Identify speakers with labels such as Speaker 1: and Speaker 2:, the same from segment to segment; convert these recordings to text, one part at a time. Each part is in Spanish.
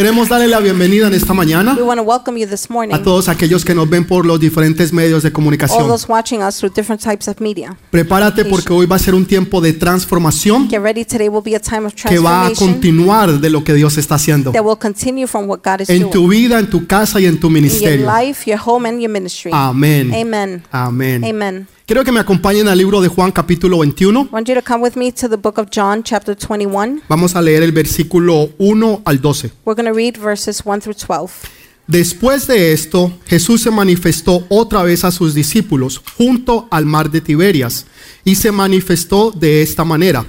Speaker 1: Queremos darle la bienvenida en esta mañana
Speaker 2: We want to welcome you this morning.
Speaker 1: a todos aquellos que nos ven por los diferentes medios de
Speaker 2: All
Speaker 1: comunicación.
Speaker 2: those watching us through different types of media.
Speaker 1: Prepárate porque hoy va a ser un tiempo de transformación
Speaker 2: Get ready. Today will be a time of
Speaker 1: que va a
Speaker 2: transformation
Speaker 1: continuar de lo que Dios está haciendo
Speaker 2: that will continue from what God is
Speaker 1: en
Speaker 2: doing
Speaker 1: tu vida, en tu casa y en tu
Speaker 2: in your
Speaker 1: ministerio.
Speaker 2: life, your home, and your ministry.
Speaker 1: Amén.
Speaker 2: Amen.
Speaker 1: Amén.
Speaker 2: Amen.
Speaker 1: Quiero que me acompañen al libro de Juan capítulo 21.
Speaker 2: I want you to come with me to the book of John, chapter 21.
Speaker 1: Vamos a leer el versículo 1 al 12.
Speaker 2: We're going to read verses 1 through 12.
Speaker 1: Después de esto, Jesús se manifestó otra vez a sus discípulos junto al mar de Tiberias y se manifestó de esta manera.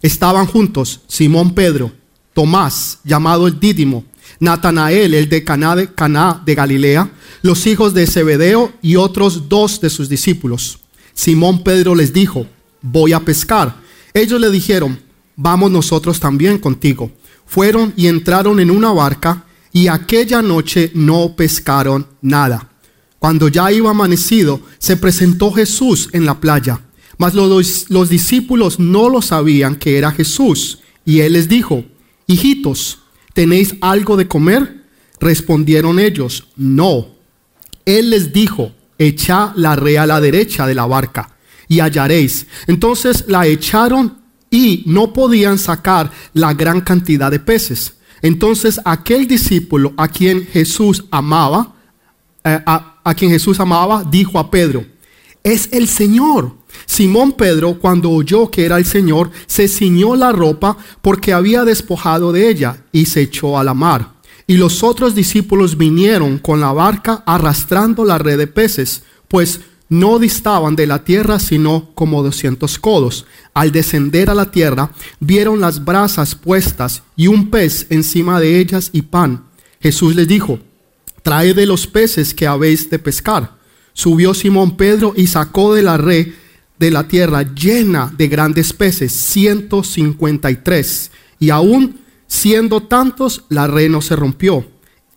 Speaker 1: Estaban juntos Simón Pedro, Tomás, llamado el Dídimo, Natanael, el de Caná de, Caná de Galilea, los hijos de Zebedeo y otros dos de sus discípulos. Simón Pedro les dijo, voy a pescar. Ellos le dijeron, vamos nosotros también contigo. Fueron y entraron en una barca y aquella noche no pescaron nada. Cuando ya iba amanecido, se presentó Jesús en la playa, mas los, los discípulos no lo sabían que era Jesús. Y él les dijo, hijitos, ¿tenéis algo de comer? Respondieron ellos, no. Él les dijo, echa la red a la derecha de la barca y hallaréis. Entonces la echaron y no podían sacar la gran cantidad de peces. Entonces aquel discípulo a quien Jesús amaba, eh, a, a quien Jesús amaba, dijo a Pedro, es el Señor. Simón Pedro, cuando oyó que era el Señor, se ciñó la ropa porque había despojado de ella y se echó a la mar. Y los otros discípulos vinieron con la barca arrastrando la red de peces, pues no distaban de la tierra sino como doscientos codos. Al descender a la tierra, vieron las brasas puestas y un pez encima de ellas y pan. Jesús les dijo, trae de los peces que habéis de pescar. Subió Simón Pedro y sacó de la red de la tierra llena de grandes peces, 153. Y aún siendo tantos, la red no se rompió.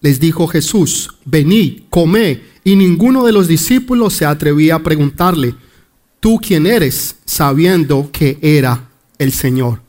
Speaker 1: Les dijo Jesús, venid, comé. Y ninguno de los discípulos se atrevía a preguntarle, ¿tú quién eres? sabiendo que era el Señor.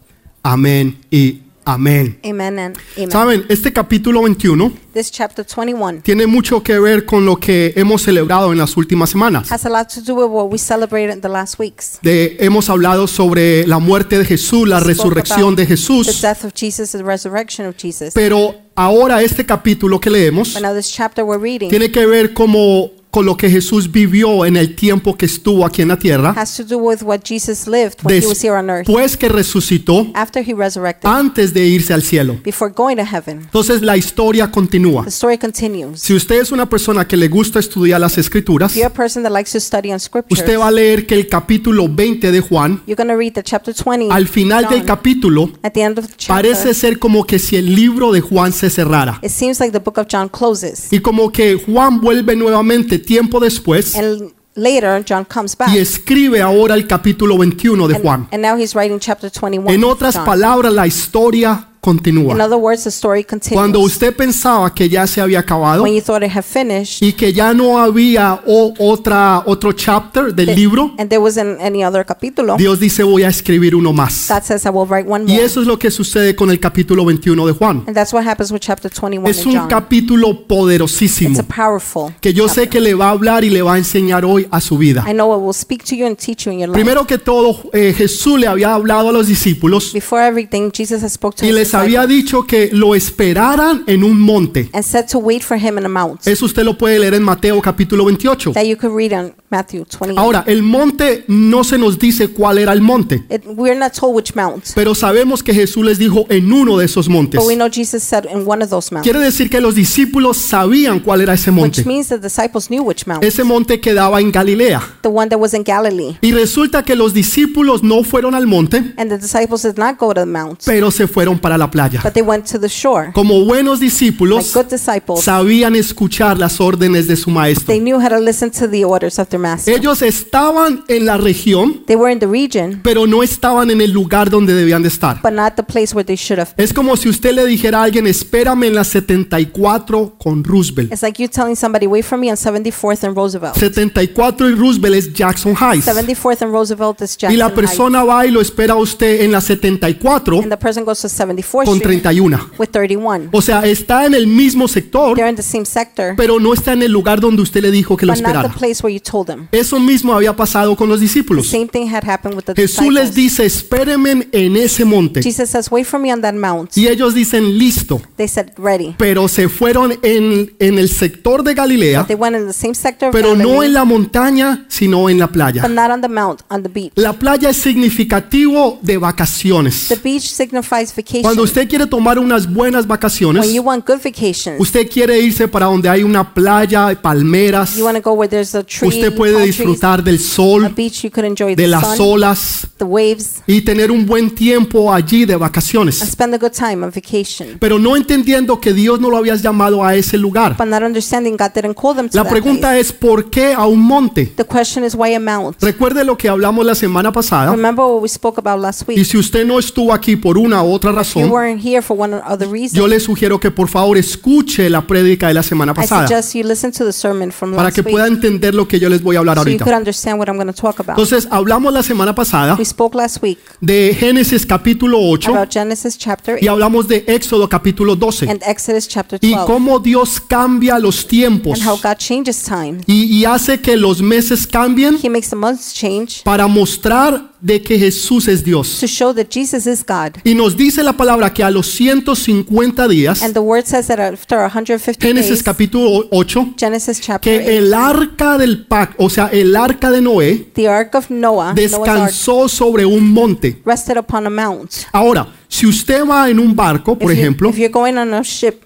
Speaker 1: Amén y amén.
Speaker 2: Amen and amen.
Speaker 1: Saben, este capítulo 21
Speaker 2: This chapter 21
Speaker 1: tiene mucho que ver con lo que hemos celebrado en las últimas semanas.
Speaker 2: has a lot to do with what we celebrated in the last weeks.
Speaker 1: De- hemos hablado sobre la muerte de Jesús, la
Speaker 2: Spoke
Speaker 1: resurrección
Speaker 2: about
Speaker 1: de
Speaker 2: The
Speaker 1: Jesús,
Speaker 2: death of Jesus, the resurrection of Jesus.
Speaker 1: pero ahora este capítulo que leemos
Speaker 2: But now this chapter we're reading
Speaker 1: tiene que ver como con lo que Jesús vivió en el tiempo que estuvo aquí en la tierra,
Speaker 2: has to do with what Jesus lived when he was here on earth.
Speaker 1: después que resucitó,
Speaker 2: After he resurrected,
Speaker 1: antes de irse al cielo.
Speaker 2: before going to heaven.
Speaker 1: Entonces la historia continúa.
Speaker 2: The story continues.
Speaker 1: Si usted es una persona que le gusta estudiar las escrituras,
Speaker 2: If you're a person that likes to study on scriptures,
Speaker 1: usted va a leer que el capítulo 20 de Juan,
Speaker 2: you're to read the chapter 20.
Speaker 1: al final del
Speaker 2: John.
Speaker 1: capítulo,
Speaker 2: At the end of the chapter,
Speaker 1: parece ser como que si el libro de Juan se cerrara.
Speaker 2: it seems like the book of John closes.
Speaker 1: Y como que Juan vuelve nuevamente tiempo después
Speaker 2: And later, John comes back.
Speaker 1: y escribe ahora el capítulo 21 de Juan.
Speaker 2: and now he's writing chapter 21.
Speaker 1: En otras palabras, la historia
Speaker 2: In
Speaker 1: continúa.
Speaker 2: other words, the story continues.
Speaker 1: Cuando usted pensaba que ya se había acabado
Speaker 2: when you thought it had finished,
Speaker 1: y que ya no había o- otra, otro chapter del libro,
Speaker 2: and there wasn't any other capítulo,
Speaker 1: Dios dice voy a escribir uno más.
Speaker 2: Says, I will write one
Speaker 1: Y
Speaker 2: more.
Speaker 1: eso es lo que sucede con el capítulo 21 de Juan.
Speaker 2: And that's what happens with chapter 21
Speaker 1: Es un
Speaker 2: John.
Speaker 1: capítulo
Speaker 2: It's
Speaker 1: poderosísimo
Speaker 2: a powerful
Speaker 1: que yo sé que le va a hablar y le va a enseñar hoy a su vida.
Speaker 2: I know it will speak to you and teach you in your life.
Speaker 1: Primero que todo, eh, Jesús le había hablado a los discípulos
Speaker 2: Before everything, Jesus has spoke to
Speaker 1: y
Speaker 2: his
Speaker 1: les había dicho que lo esperaran en un monte.
Speaker 2: and said to wait for him in a mount.
Speaker 1: Eso usted lo puede leer en Mateo capítulo 28.
Speaker 2: that you could read in Matthew 28.
Speaker 1: Ahora, el monte no se nos dice cuál era el monte,
Speaker 2: It, we're not told which mount,
Speaker 1: pero sabemos que Jesús les dijo en uno de esos montes.
Speaker 2: but we know Jesus said in one of those mounts,
Speaker 1: Quiere decir que los discípulos sabían cuál era ese monte.
Speaker 2: which means the disciples knew which mount,
Speaker 1: Ese monte quedaba en Galilea.
Speaker 2: the one that was in Galilee.
Speaker 1: Y resulta que los discípulos no fueron al monte,
Speaker 2: And the disciples did not go to the mount,
Speaker 1: pero se fueron para la playa.
Speaker 2: but they went to the shore.
Speaker 1: Como buenos
Speaker 2: Like
Speaker 1: discípulos,
Speaker 2: good disciples,
Speaker 1: sabían escuchar las órdenes de su maestro.
Speaker 2: they knew how to listen to the orders of their master.
Speaker 1: Ellos estaban en la región,
Speaker 2: They were in the region,
Speaker 1: pero no estaban en el lugar donde debían de estar.
Speaker 2: but not the place where they should have been.
Speaker 1: Es como si usted le dijera a alguien, espérame en la 74 con Roosevelt.
Speaker 2: It's like you telling somebody, wait for me on 74th and Roosevelt.
Speaker 1: 74 y Roosevelt es Jackson Heights.
Speaker 2: 74th and Roosevelt is
Speaker 1: Y
Speaker 2: Jackson
Speaker 1: la
Speaker 2: Heights.
Speaker 1: persona va y lo espera a usted en la 74
Speaker 2: And the person goes to 74th
Speaker 1: con
Speaker 2: Street
Speaker 1: 31.
Speaker 2: with 31.
Speaker 1: O sea, está en el mismo sector,
Speaker 2: They're in the same sector,
Speaker 1: pero no está en el lugar donde usted le dijo que lo
Speaker 2: but not the
Speaker 1: esperara.
Speaker 2: place where you told them.
Speaker 1: Eso mismo había pasado con los
Speaker 2: The
Speaker 1: discípulos.
Speaker 2: same thing had happened with the
Speaker 1: Jesús les
Speaker 2: disciples.
Speaker 1: dice, espérenme en ese monte.
Speaker 2: Jesus says, wait for me on that mount.
Speaker 1: Y ellos dicen, listo.
Speaker 2: They said, ready.
Speaker 1: Pero se fueron en, en el sector de Galilea,
Speaker 2: They went in the same sector of
Speaker 1: pero no
Speaker 2: Galilee,
Speaker 1: en la montaña, sino en la playa.
Speaker 2: but not on the mount, on the beach.
Speaker 1: La playa es significativo de vacaciones.
Speaker 2: The beach signifies vacation.
Speaker 1: Cuando usted quiere tomar unas buenas vacaciones,
Speaker 2: When you want good vacations,
Speaker 1: usted quiere irse para donde hay una playa, palmeras,
Speaker 2: you want to go where there's a tree,
Speaker 1: usted puede
Speaker 2: palm trees,
Speaker 1: disfrutar del
Speaker 2: a
Speaker 1: sol,
Speaker 2: beach you could enjoy
Speaker 1: de
Speaker 2: the
Speaker 1: las
Speaker 2: sun,
Speaker 1: olas
Speaker 2: the waves,
Speaker 1: y tener un buen tiempo allí de
Speaker 2: and
Speaker 1: vacaciones.
Speaker 2: spend a good time on vacation.
Speaker 1: Pero no entendiendo que Dios no lo había llamado a ese lugar.
Speaker 2: But not understanding God didn't call them to
Speaker 1: La
Speaker 2: that
Speaker 1: pregunta
Speaker 2: place.
Speaker 1: es, ¿por qué a un monte?
Speaker 2: The question is why a mount?
Speaker 1: Recuerde lo que hablamos la semana pasada.
Speaker 2: Remember what we spoke about last
Speaker 1: Y
Speaker 2: week?
Speaker 1: si usted no estuvo aquí por una u otra razón,
Speaker 2: weren't here for one or other reason.
Speaker 1: yo le sugiero que por favor escuche la prédica de la semana
Speaker 2: I
Speaker 1: pasada
Speaker 2: suggest you listen to the sermon from
Speaker 1: para
Speaker 2: last
Speaker 1: que
Speaker 2: week
Speaker 1: pueda entender lo que yo les voy a hablar
Speaker 2: so you
Speaker 1: ahorita.
Speaker 2: could understand what I'm going to talk about.
Speaker 1: Entonces, hablamos la semana pasada
Speaker 2: We spoke last week
Speaker 1: de Génesis capítulo 8
Speaker 2: about Genesis chapter
Speaker 1: y
Speaker 2: 8
Speaker 1: hablamos de Éxodo capítulo 12
Speaker 2: and Exodus chapter
Speaker 1: y
Speaker 2: 12
Speaker 1: cómo Dios cambia los tiempos
Speaker 2: and how God changes time.
Speaker 1: y, y hace que los meses cambien
Speaker 2: He makes the months change
Speaker 1: para mostrar de que Jesús es Dios.
Speaker 2: to show that Jesus is God.
Speaker 1: Y nos dice la palabra que a los 150 días,
Speaker 2: And the word says that after 150
Speaker 1: Génesis capítulo 8,
Speaker 2: Genesis chapter 8,
Speaker 1: que el arca del pacto, o sea, el arca de Noé,
Speaker 2: the ark of Noah, Noah's ark,
Speaker 1: descansó sobre un monte.
Speaker 2: rested upon a mount.
Speaker 1: Ahora, si usted va en un barco, por
Speaker 2: if, you,
Speaker 1: ejemplo,
Speaker 2: if you're going on a ship,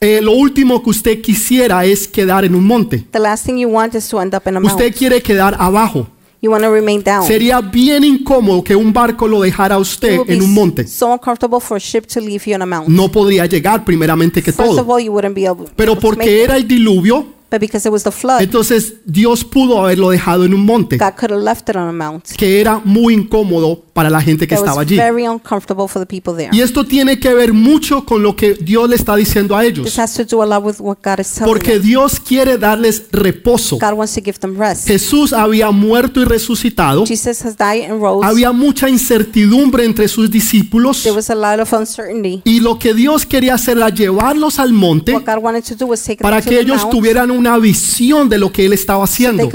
Speaker 1: eh, lo último que usted quisiera es quedar en un monte.
Speaker 2: the last thing you want is to end up in a.
Speaker 1: Usted quiere quedar abajo.
Speaker 2: You want to remain down.
Speaker 1: Sería bien incómodo que un barco lo dejara a usted en un monte.
Speaker 2: so uncomfortable for a ship to leave you on a mount.
Speaker 1: No podría llegar primeramente que
Speaker 2: First of
Speaker 1: todo.
Speaker 2: all, you wouldn't be able
Speaker 1: Pero porque
Speaker 2: it.
Speaker 1: era el diluvio,
Speaker 2: But because it was the flood,
Speaker 1: entonces Dios pudo haberlo dejado en un monte,
Speaker 2: God could have left it on a mount.
Speaker 1: que era muy incómodo para la gente que estaba allí.
Speaker 2: very uncomfortable for the people there.
Speaker 1: Y esto tiene que ver mucho con lo que Dios le está diciendo a ellos. Porque. Dios quiere darles reposo. Jesús había muerto y resucitado.
Speaker 2: Jesus has died and rose.
Speaker 1: Había mucha incertidumbre entre sus discípulos.
Speaker 2: There was a lot of uncertainty.
Speaker 1: Y lo que Dios quería hacer era llevarlos al monte
Speaker 2: What God wanted to do was take
Speaker 1: para que ellos tuvieran una visión de lo que Él estaba haciendo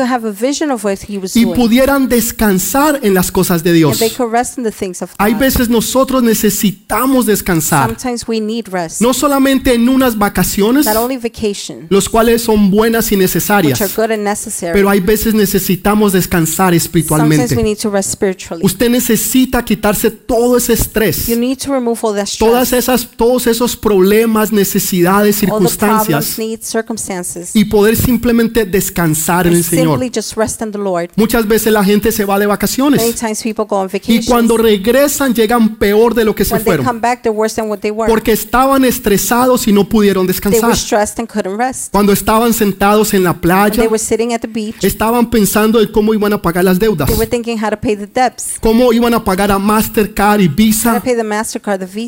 Speaker 1: y pudieran descansar en las cosas de Dios.
Speaker 2: They could rest in the things of
Speaker 1: Hay veces nosotros necesitamos descansar,
Speaker 2: Sometimes we need rest.
Speaker 1: no solamente en unas vacaciones,
Speaker 2: Not only vacation,
Speaker 1: los cuales son buenas y
Speaker 2: which are
Speaker 1: necesarias,
Speaker 2: good and necessary.
Speaker 1: pero hay veces necesitamos descansar
Speaker 2: Sometimes we
Speaker 1: espiritualmente.
Speaker 2: need to rest spiritually.
Speaker 1: Usted necesita quitarse todo ese estrés,
Speaker 2: You need to remove all that
Speaker 1: todas
Speaker 2: stress,
Speaker 1: esas, todos esos problemas, necesidades,
Speaker 2: all the problems,
Speaker 1: circunstancias
Speaker 2: needs, circumstances,
Speaker 1: y poder simplemente descansar en
Speaker 2: and
Speaker 1: el Señor.
Speaker 2: simply just rest in the Lord.
Speaker 1: Muchas veces la gente se va de
Speaker 2: Many
Speaker 1: vacaciones
Speaker 2: times people go on
Speaker 1: y cuando regresan llegan peor de lo que se
Speaker 2: When they come
Speaker 1: fueron porque estaban estresados y no pudieron descansar.
Speaker 2: were stressed and couldn't rest.
Speaker 1: Cuando estaban sentados en la playa,
Speaker 2: they were sitting at the beach,
Speaker 1: estaban pensando en cómo iban a pagar las deudas,
Speaker 2: they were thinking how to pay the debts,
Speaker 1: cómo iban a pagar a Mastercard y Visa,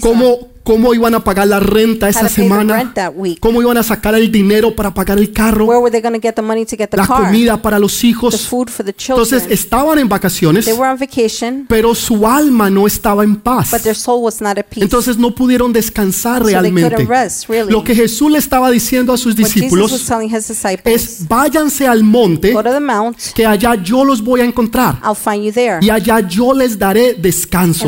Speaker 1: cómo, cómo iban a pagar la renta esa semana, cómo iban a sacar el dinero para pagar el carro,
Speaker 2: Where were they going to get the money to get the
Speaker 1: la comida para los hijos.
Speaker 2: food for the
Speaker 1: Entonces
Speaker 2: children?
Speaker 1: estaban en vacaciones, pero su alma no estaba en paz. Entonces no pudieron descansar realmente. Lo que Jesús le estaba diciendo a sus discípulos es váyanse al monte, que allá yo los voy a encontrar y allá yo les daré descanso.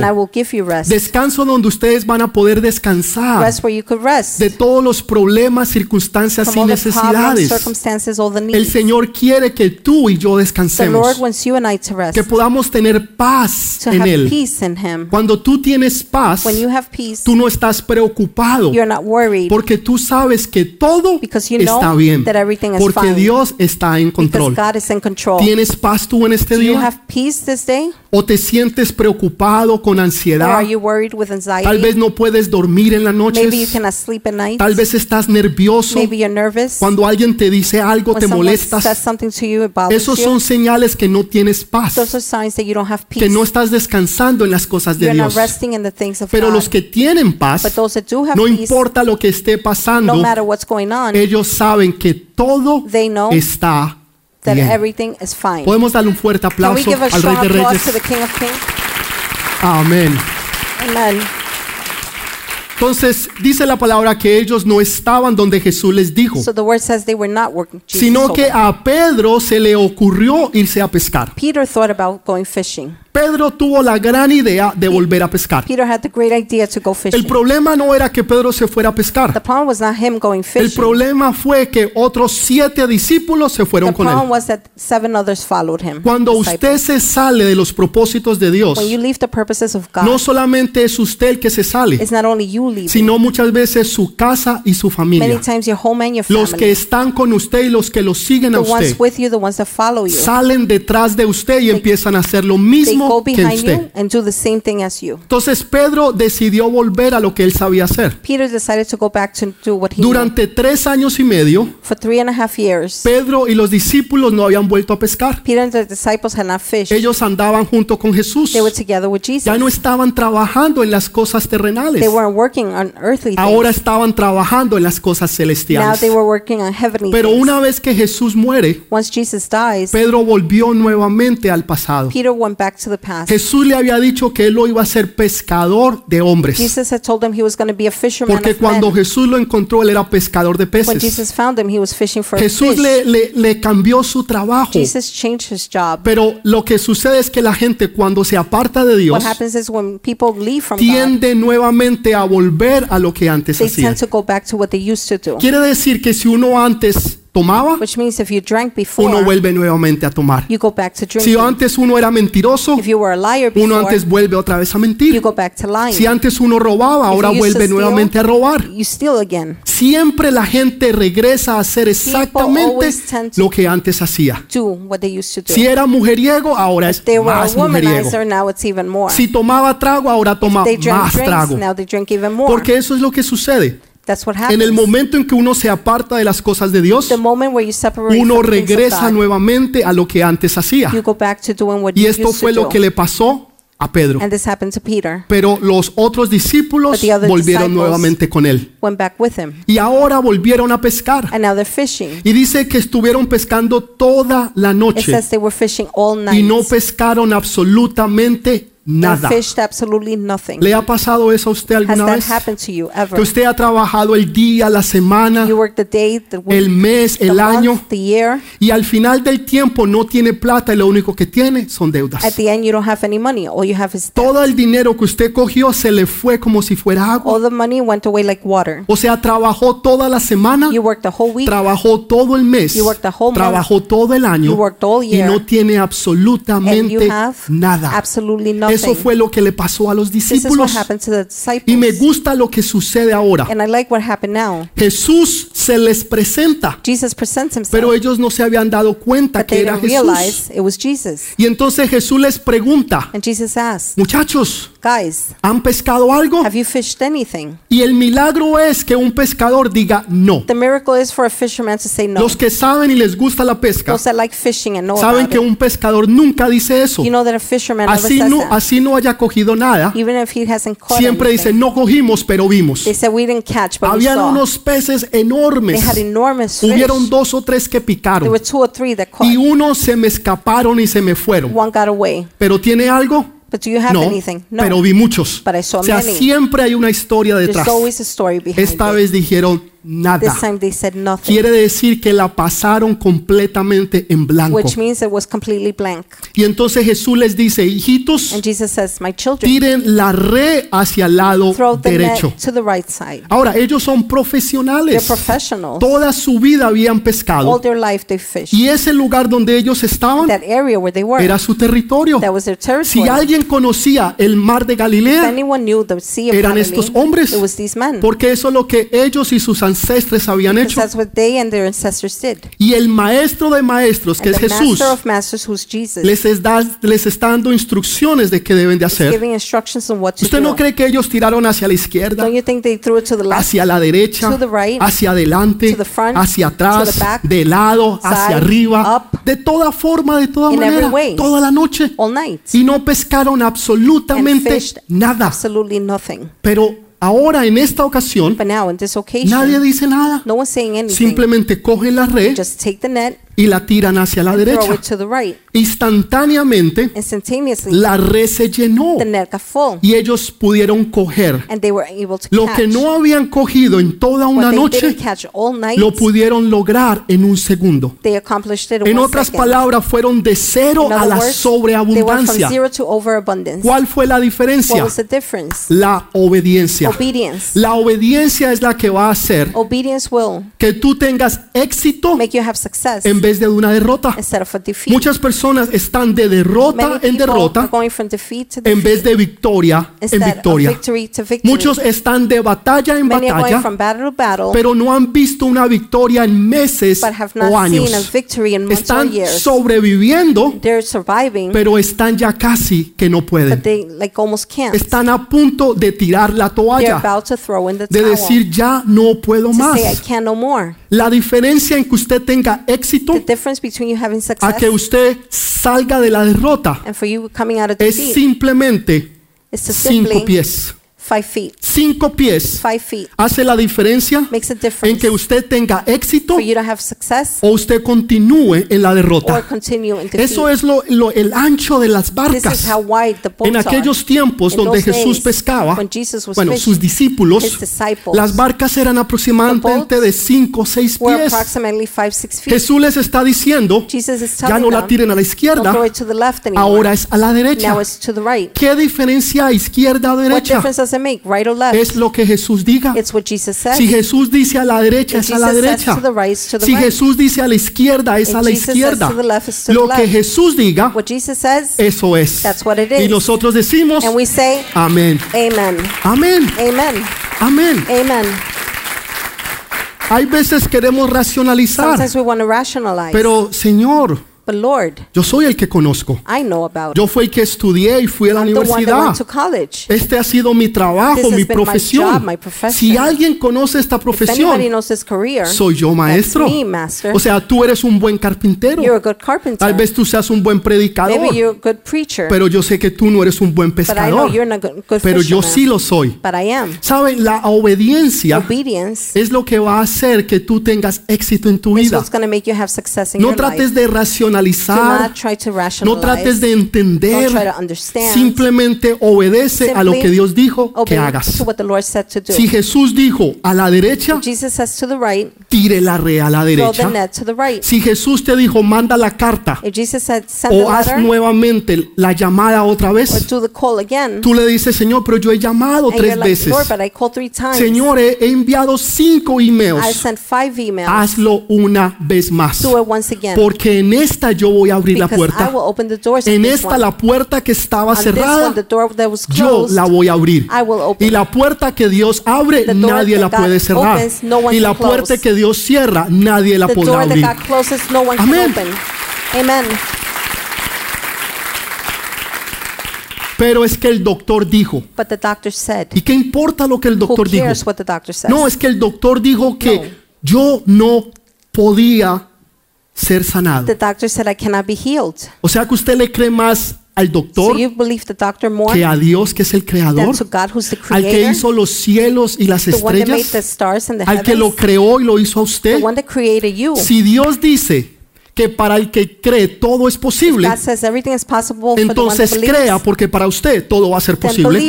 Speaker 1: Descanso donde ustedes van a poder descansar
Speaker 2: Rest where you could rest.
Speaker 1: de todos los problemas, circunstancias y
Speaker 2: all the problems,
Speaker 1: necesidades. El. Señor quiere que tú y yo descansemos, que podamos tener paz en
Speaker 2: have
Speaker 1: Él.
Speaker 2: peace in Him.
Speaker 1: Cuando tú tienes paz,
Speaker 2: When you have peace,
Speaker 1: tú no estás preocupado
Speaker 2: you're not worried
Speaker 1: porque tú sabes que todo
Speaker 2: because you know
Speaker 1: está bien, porque. Dios está en control.
Speaker 2: God is in control.
Speaker 1: ¿Tienes paz tú en este día? ¿O te sientes preocupado con ansiedad? Tal vez no puedes dormir en
Speaker 2: at night.
Speaker 1: Tal vez estás nervioso. Cuando alguien te dice algo
Speaker 2: When
Speaker 1: te molestas.
Speaker 2: you,
Speaker 1: Esos son señales que no tienes paz, que no estás descansando en las cosas de
Speaker 2: You're
Speaker 1: Dios. Pero los que tienen paz, no importa lo que esté pasando,
Speaker 2: on,
Speaker 1: ellos saben que todo está
Speaker 2: that
Speaker 1: bien.
Speaker 2: everything is fine.
Speaker 1: Podemos darle un fuerte
Speaker 2: Can we
Speaker 1: aplauso
Speaker 2: give a
Speaker 1: al Rey
Speaker 2: strong
Speaker 1: de
Speaker 2: applause
Speaker 1: Reyes.
Speaker 2: to the King of Kings?
Speaker 1: Amén.
Speaker 2: Amen.
Speaker 1: Entonces dice la palabra que ellos no estaban donde Jesús les dijo,
Speaker 2: So the word says they were not working. Jesus
Speaker 1: sino
Speaker 2: told
Speaker 1: que
Speaker 2: them.
Speaker 1: a Pedro se le ocurrió irse a pescar.
Speaker 2: Peter thought about going fishing.
Speaker 1: Pedro tuvo la gran idea de volver a pescar.
Speaker 2: Peter had the great idea to go
Speaker 1: El problema no era que Pedro se fuera a
Speaker 2: The
Speaker 1: pescar.
Speaker 2: problem was not him going
Speaker 1: El problema fue que otros siete discípulos se
Speaker 2: The
Speaker 1: fueron con
Speaker 2: problem
Speaker 1: él.
Speaker 2: was that seven others followed him.
Speaker 1: Cuando usted se sale de los propósitos de Dios,
Speaker 2: When you leave the purposes of God,
Speaker 1: no solamente es usted el que se sale,
Speaker 2: it's not only you leaving.
Speaker 1: sino muchas veces su casa y su
Speaker 2: Many
Speaker 1: familia.
Speaker 2: times your home and your
Speaker 1: Los que están con usted y los que lo siguen
Speaker 2: the
Speaker 1: a
Speaker 2: ones
Speaker 1: usted,
Speaker 2: with you, the ones that follow you,
Speaker 1: salen detrás de usted y empiezan a hacer lo
Speaker 2: they
Speaker 1: mismo
Speaker 2: go
Speaker 1: que
Speaker 2: behind
Speaker 1: usted.
Speaker 2: you and do the same thing as you.
Speaker 1: Entonces Pedro decidió volver a lo que él sabía hacer.
Speaker 2: Peter decided to go back to do what he.
Speaker 1: Durante tres años y medio,
Speaker 2: For three and a half years,
Speaker 1: Pedro y los discípulos no habían vuelto a pescar.
Speaker 2: Peter and the disciples had not fished.
Speaker 1: Ellos andaban junto con Jesús.
Speaker 2: They were together with Jesus.
Speaker 1: Ya no estaban trabajando en las cosas terrenales.
Speaker 2: They weren't working on earthly
Speaker 1: Ahora
Speaker 2: things.
Speaker 1: estaban trabajando en las cosas
Speaker 2: Now
Speaker 1: celestiales.
Speaker 2: they were working on heavenly
Speaker 1: Pero
Speaker 2: things.
Speaker 1: una vez que Jesús muere,
Speaker 2: Once Jesus dies,
Speaker 1: Pedro volvió nuevamente al pasado.
Speaker 2: Peter went back to the past.
Speaker 1: Jesús le había dicho que él lo iba a ser pescador de hombres.
Speaker 2: Jesus had told him he was going to be a fisherman
Speaker 1: Porque
Speaker 2: of
Speaker 1: cuando
Speaker 2: men.
Speaker 1: Jesús lo encontró, él era pescador de
Speaker 2: When
Speaker 1: peces.
Speaker 2: Jesus found him, he was fishing for
Speaker 1: Jesús
Speaker 2: fish.
Speaker 1: le, le- le cambió su trabajo.
Speaker 2: Jesus changed his job.
Speaker 1: Pero lo que sucede es que la gente cuando se aparta de Dios
Speaker 2: What happens is when people leave from God,
Speaker 1: tiende nuevamente a volver a lo que antes
Speaker 2: they
Speaker 1: hacía.
Speaker 2: tend to go back to what they used to do.
Speaker 1: Quiere decir que si uno antes tomaba,
Speaker 2: Which means if you drank before,
Speaker 1: uno vuelve nuevamente a tomar.
Speaker 2: you go back to
Speaker 1: Si antes uno era mentiroso,
Speaker 2: If you were a liar
Speaker 1: uno
Speaker 2: before,
Speaker 1: antes vuelve otra vez a
Speaker 2: you
Speaker 1: mentir.
Speaker 2: go back to lying.
Speaker 1: Si antes uno robaba, ahora
Speaker 2: used to
Speaker 1: vuelve
Speaker 2: steal,
Speaker 1: nuevamente a robar.
Speaker 2: You steal again.
Speaker 1: Siempre la gente regresa a hacer exactamente
Speaker 2: always tend to-
Speaker 1: lo que antes hacía.
Speaker 2: Do what they used to do.
Speaker 1: Si era mujeriego, ahora es
Speaker 2: They were a
Speaker 1: más mujeriego.
Speaker 2: womanizer, now it's even more.
Speaker 1: Si tomaba trago, ahora toma
Speaker 2: They drank
Speaker 1: más
Speaker 2: drinks,
Speaker 1: trago.
Speaker 2: now they drink even more.
Speaker 1: Porque eso es lo que sucede.
Speaker 2: That's what
Speaker 1: En el momento en que uno se aparta de las cosas de Dios,
Speaker 2: the moment where you separate
Speaker 1: uno
Speaker 2: from the things of
Speaker 1: regresa
Speaker 2: God,
Speaker 1: nuevamente a lo que antes hacía.
Speaker 2: you go back to doing what
Speaker 1: Y
Speaker 2: you
Speaker 1: esto
Speaker 2: used
Speaker 1: fue
Speaker 2: to
Speaker 1: lo
Speaker 2: do.
Speaker 1: que le pasó a Pedro.
Speaker 2: And this happened to Peter.
Speaker 1: Pero los otros discípulos
Speaker 2: But the other
Speaker 1: volvieron
Speaker 2: disciples-
Speaker 1: nuevamente con él.
Speaker 2: Went back with him.
Speaker 1: Y ahora volvieron a pescar.
Speaker 2: And now they're fishing.
Speaker 1: Y dice que estuvieron pescando toda la
Speaker 2: It
Speaker 1: noche
Speaker 2: says they were fishing all night.
Speaker 1: y no pescaron absolutamente nada.
Speaker 2: fished absolutely nothing.
Speaker 1: ¿Le ha pasado eso a usted alguna vez? Que usted ha trabajado el día, la semana,
Speaker 2: You work the day, the week,
Speaker 1: el mes, el año y al final del tiempo no tiene plata y lo único que tiene son
Speaker 2: At
Speaker 1: deudas.
Speaker 2: the end, you don't have any money. All you have is debt.
Speaker 1: Todo el dinero que usted cogió se le fue como si fuera agua.
Speaker 2: All the money went away like water.
Speaker 1: O sea, trabajó toda la semana,
Speaker 2: You worked the whole week.
Speaker 1: trabajó todo el mes,
Speaker 2: You worked the whole month.
Speaker 1: trabajó todo el
Speaker 2: You
Speaker 1: año y
Speaker 2: year.
Speaker 1: no tiene absolutamente nada. Eso fue lo que le pasó a los discípulos. Y me gusta lo que sucede ahora.
Speaker 2: And I like what happened now.
Speaker 1: Jesús se les presenta, pero ellos no se habían dado cuenta que era Jesús.
Speaker 2: realize it was Jesus.
Speaker 1: Y entonces Jesús les pregunta, muchachos, ¿han pescado algo?
Speaker 2: have you fished anything?
Speaker 1: Y el milagro es que un pescador diga no.
Speaker 2: The miracle is for a fisherman to say no.
Speaker 1: Los que saben y les gusta la pesca, saben que un pescador nunca dice eso. Así no. Así no haya cogido nada,
Speaker 2: Even if he hasn't caught
Speaker 1: siempre dice no cogimos, pero vimos. Habían unos peces enormes. Hubieron dos o tres que
Speaker 2: There
Speaker 1: picaron
Speaker 2: were two or three that caught.
Speaker 1: y unos se me escaparon y se me fueron.
Speaker 2: One got away.
Speaker 1: Pero tiene algo?
Speaker 2: But do you have
Speaker 1: No,
Speaker 2: anything? No.
Speaker 1: pero vi muchos.
Speaker 2: But I saw
Speaker 1: O sea, siempre hay una historia detrás. Esta vez dijeron nada.
Speaker 2: This time they said nothing,
Speaker 1: Quiere decir que la pasaron completamente en blanco.
Speaker 2: which means it was completely blank.
Speaker 1: Y entonces Jesús les dice, hijitos,
Speaker 2: And Jesus says, "My children,
Speaker 1: tiren la red hacia el lado
Speaker 2: throw the
Speaker 1: derecho.
Speaker 2: net to the right side."
Speaker 1: Ahora, ellos son
Speaker 2: They're
Speaker 1: profesionales.
Speaker 2: professionals.
Speaker 1: Toda su vida habían
Speaker 2: All
Speaker 1: pescado.
Speaker 2: their life they fished.
Speaker 1: Y ese lugar donde ellos estaban
Speaker 2: That area where they were,
Speaker 1: era su territorio.
Speaker 2: that was their
Speaker 1: Si
Speaker 2: territory.
Speaker 1: alguien conocía el mar de
Speaker 2: If
Speaker 1: Galilea,
Speaker 2: anyone knew the Sea of
Speaker 1: eran
Speaker 2: Galilee,
Speaker 1: estos hombres.
Speaker 2: it was these men.
Speaker 1: porque eso es lo que ellos y sus ancestres habían hecho.
Speaker 2: that's what they and their ancestors did.
Speaker 1: Y el maestro de maestros, que
Speaker 2: And
Speaker 1: es Jesús,
Speaker 2: master of masters, who's Jesus,
Speaker 1: les, es da- les está dando instrucciones de qué deben de hacer. ¿Usted no cree que ellos tiraron hacia la izquierda,
Speaker 2: Don't you think they threw it to the left,
Speaker 1: hacia la derecha,
Speaker 2: To the right,
Speaker 1: hacia adelante,
Speaker 2: to the front,
Speaker 1: hacia
Speaker 2: to
Speaker 1: atrás,
Speaker 2: the back,
Speaker 1: de lado, hacia
Speaker 2: side,
Speaker 1: arriba,
Speaker 2: up,
Speaker 1: de toda forma, de toda manera,
Speaker 2: way.
Speaker 1: toda la noche?
Speaker 2: all night?
Speaker 1: Y no pescaron absolutamente nada.
Speaker 2: absolutely nothing.
Speaker 1: Pero ahora en esta ocasión
Speaker 2: But now in this occasion,
Speaker 1: nadie dice nada.
Speaker 2: no one's saying anything.
Speaker 1: Simplemente cogen la red
Speaker 2: Just take the net,
Speaker 1: y la tiran hacia la derecha. Instantáneamente
Speaker 2: Instantaneously,
Speaker 1: la red se llenó y ellos pudieron coger
Speaker 2: and they were able to
Speaker 1: lo
Speaker 2: catch
Speaker 1: que no habían cogido en toda una noche. Lo pudieron lograr en un segundo.
Speaker 2: They accomplished it in
Speaker 1: En otras palabras, fueron de cero a
Speaker 2: other
Speaker 1: la sobreabundancia. ¿Cuál fue la
Speaker 2: What
Speaker 1: diferencia?
Speaker 2: was the difference?
Speaker 1: La obediencia.
Speaker 2: Obedience.
Speaker 1: La obediencia es la que va a hacer que tú tengas éxito en vez de una derrota. Muchas personas están de derrota en derrota en vez de victoria en victoria. Muchos están de batalla en batalla, pero no han visto una victoria en meses o años. Están sobreviviendo, pero están ya casi que no pueden. Están a punto de tirar la toalla, de decir ya no puedo más. La diferencia en que usted tenga éxito a que usted salga de la derrota es simplemente cinco pies.
Speaker 2: Five feet.
Speaker 1: Cinco pies
Speaker 2: Five feet
Speaker 1: hace la diferencia
Speaker 2: makes a
Speaker 1: en
Speaker 2: difference
Speaker 1: que usted tenga éxito
Speaker 2: for you to have success
Speaker 1: o usted continúe en la
Speaker 2: or
Speaker 1: derrota.
Speaker 2: continue in defeat.
Speaker 1: Eso es lo, lo- el ancho de las
Speaker 2: This is
Speaker 1: barcas.
Speaker 2: how wide the boats
Speaker 1: En aquellos tiempos
Speaker 2: In
Speaker 1: donde Jesús
Speaker 2: days,
Speaker 1: pescaba,
Speaker 2: when Jesus was
Speaker 1: bueno,
Speaker 2: fishing,
Speaker 1: sus discípulos,
Speaker 2: his disciples
Speaker 1: las barcas eran aproximadamente de 5 o 6
Speaker 2: were
Speaker 1: pies.
Speaker 2: approximately five, six feet.
Speaker 1: Jesús les está diciendo,
Speaker 2: Jesus is
Speaker 1: ya no la tiren a la
Speaker 2: don't
Speaker 1: izquierda,
Speaker 2: throw it to the left anymore.
Speaker 1: ahora es a la derecha.
Speaker 2: now it's to the right.
Speaker 1: ¿Qué diferencia izquierda o derecha?
Speaker 2: Difference does it make, right or left?
Speaker 1: Es lo que Jesús diga.
Speaker 2: It's what Jesus says.
Speaker 1: Si Jesús dice a la derecha,
Speaker 2: If
Speaker 1: es a la
Speaker 2: Jesus says
Speaker 1: derecha.
Speaker 2: to the right, it's to the
Speaker 1: Si
Speaker 2: right.
Speaker 1: Jesús dice a la izquierda, es
Speaker 2: If
Speaker 1: a la
Speaker 2: Jesus says
Speaker 1: izquierda.
Speaker 2: to the left, it's to
Speaker 1: Lo
Speaker 2: the
Speaker 1: que
Speaker 2: left.
Speaker 1: Jesús diga,
Speaker 2: What Jesus says,
Speaker 1: eso es.
Speaker 2: that's what it
Speaker 1: Y
Speaker 2: is.
Speaker 1: nosotros decimos,
Speaker 2: And we say,
Speaker 1: amén,
Speaker 2: Amen.
Speaker 1: amén,
Speaker 2: Amen.
Speaker 1: amén.
Speaker 2: Amen.
Speaker 1: Hay veces queremos racionalizar,
Speaker 2: Sometimes we want to rationalize.
Speaker 1: pero Señor,
Speaker 2: but Lord,
Speaker 1: yo soy el que conozco.
Speaker 2: I know about it.
Speaker 1: Yo fui el que estudié y fui a la
Speaker 2: I'm
Speaker 1: universidad.
Speaker 2: went to college.
Speaker 1: Este ha sido mi trabajo, mi
Speaker 2: been my
Speaker 1: profesión.
Speaker 2: job, my.
Speaker 1: Si alguien conoce esta
Speaker 2: If
Speaker 1: profesión,
Speaker 2: anybody knows this career,
Speaker 1: soy yo maestro.
Speaker 2: me.
Speaker 1: O sea, tú eres un buen carpintero.
Speaker 2: You're a good carpenter.
Speaker 1: Tal vez tú seas un buen predicador,
Speaker 2: Maybe you're a good preacher.
Speaker 1: pero yo sé que tú no eres un buen
Speaker 2: but I know
Speaker 1: pescador.
Speaker 2: you're not a good,
Speaker 1: Pero yo sí lo soy.
Speaker 2: But I am.
Speaker 1: ¿Saben? La obediencia
Speaker 2: Obedience
Speaker 1: es lo que va a hacer que tú tengas éxito en tu vida. No trates
Speaker 2: life.
Speaker 1: de
Speaker 2: Do
Speaker 1: racionalizar, no trates de entender, simplemente obedece a lo que Dios dijo que hagas. Si Jesús dijo a la derecha, Tire la re a la derecha.
Speaker 2: right.
Speaker 1: Si Jesús te dijo, manda la carta
Speaker 2: said,
Speaker 1: o haz
Speaker 2: letter
Speaker 1: nuevamente la llamada otra vez,
Speaker 2: again,
Speaker 1: tú le dices, Señor, pero yo he llamado tres
Speaker 2: like,
Speaker 1: veces. Señor, he he enviado cinco emails. Hazlo una vez más. Porque en esta yo voy a abrir la
Speaker 2: because
Speaker 1: puerta. En esta
Speaker 2: one.
Speaker 1: la puerta que estaba
Speaker 2: On one,
Speaker 1: cerrada, yo la voy a abrir. Y la puerta que Dios abre, nadie la puede cerrar.
Speaker 2: no
Speaker 1: Y la puerta que Dios cierra, nadie la
Speaker 2: the
Speaker 1: podrá abrir.
Speaker 2: No
Speaker 1: Amén.
Speaker 2: Amen.
Speaker 1: Pero es que el doctor dijo.
Speaker 2: But the doctor said,
Speaker 1: ¿Y qué importa lo que el doctor dijo? No, es que el doctor dijo que
Speaker 2: No.
Speaker 1: yo no podía ser sanado.
Speaker 2: the doctor said, I cannot be healed.
Speaker 1: O sea que usted le cree más al
Speaker 2: So
Speaker 1: doctor
Speaker 2: you believe the doctor more
Speaker 1: que a Dios que es el creador,
Speaker 2: to God who's the
Speaker 1: al que
Speaker 2: creator,
Speaker 1: hizo los cielos y las
Speaker 2: the one that made the
Speaker 1: estrellas,
Speaker 2: stars and the
Speaker 1: al que lo
Speaker 2: heavens,
Speaker 1: creó y lo hizo a
Speaker 2: the
Speaker 1: usted.
Speaker 2: one that created you.
Speaker 1: Si Dios dice que para el que cree todo es posible, entonces crea porque para usted todo va a ser posible.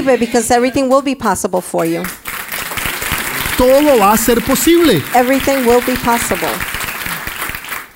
Speaker 1: Todo va a ser posible.
Speaker 2: Everything will be possible.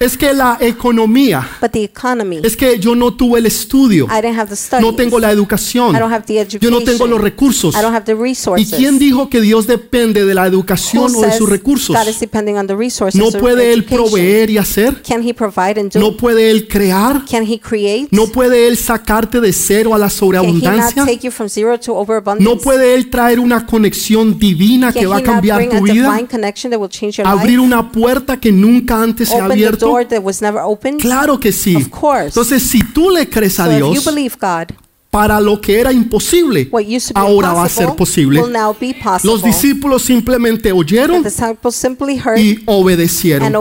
Speaker 1: Es que la economía,
Speaker 2: But the economy,
Speaker 1: es que yo no tuve el estudio,
Speaker 2: I didn't have the studies.
Speaker 1: no tengo la educación,
Speaker 2: I don't have the
Speaker 1: yo no tengo los recursos.
Speaker 2: I don't have the
Speaker 1: ¿Y quién dijo que Dios depende de la educación o de sus recursos?
Speaker 2: God is depending on the resources
Speaker 1: No puede Él proveer y hacer,
Speaker 2: Can he provide and do?
Speaker 1: no puede Él crear,
Speaker 2: Can he create?
Speaker 1: no puede Él sacarte de cero a la
Speaker 2: Can he not
Speaker 1: sobreabundancia,
Speaker 2: take you from zero to overabundance?
Speaker 1: no puede Él traer una conexión divina que va a cambiar tu vida,
Speaker 2: that will
Speaker 1: abrir una puerta que nunca antes se ha abierto.
Speaker 2: Door that was never opened?
Speaker 1: Claro que sí.
Speaker 2: Of course.
Speaker 1: Entonces, si tú le crees a
Speaker 2: So if you
Speaker 1: Dios,
Speaker 2: believe God,
Speaker 1: para lo que era imposible,
Speaker 2: what used to be
Speaker 1: ahora va a ser posible.
Speaker 2: will now be possible.
Speaker 1: Los discípulos simplemente
Speaker 2: The
Speaker 1: oyeron
Speaker 2: disciples simply heard
Speaker 1: y
Speaker 2: and
Speaker 1: obedecieron.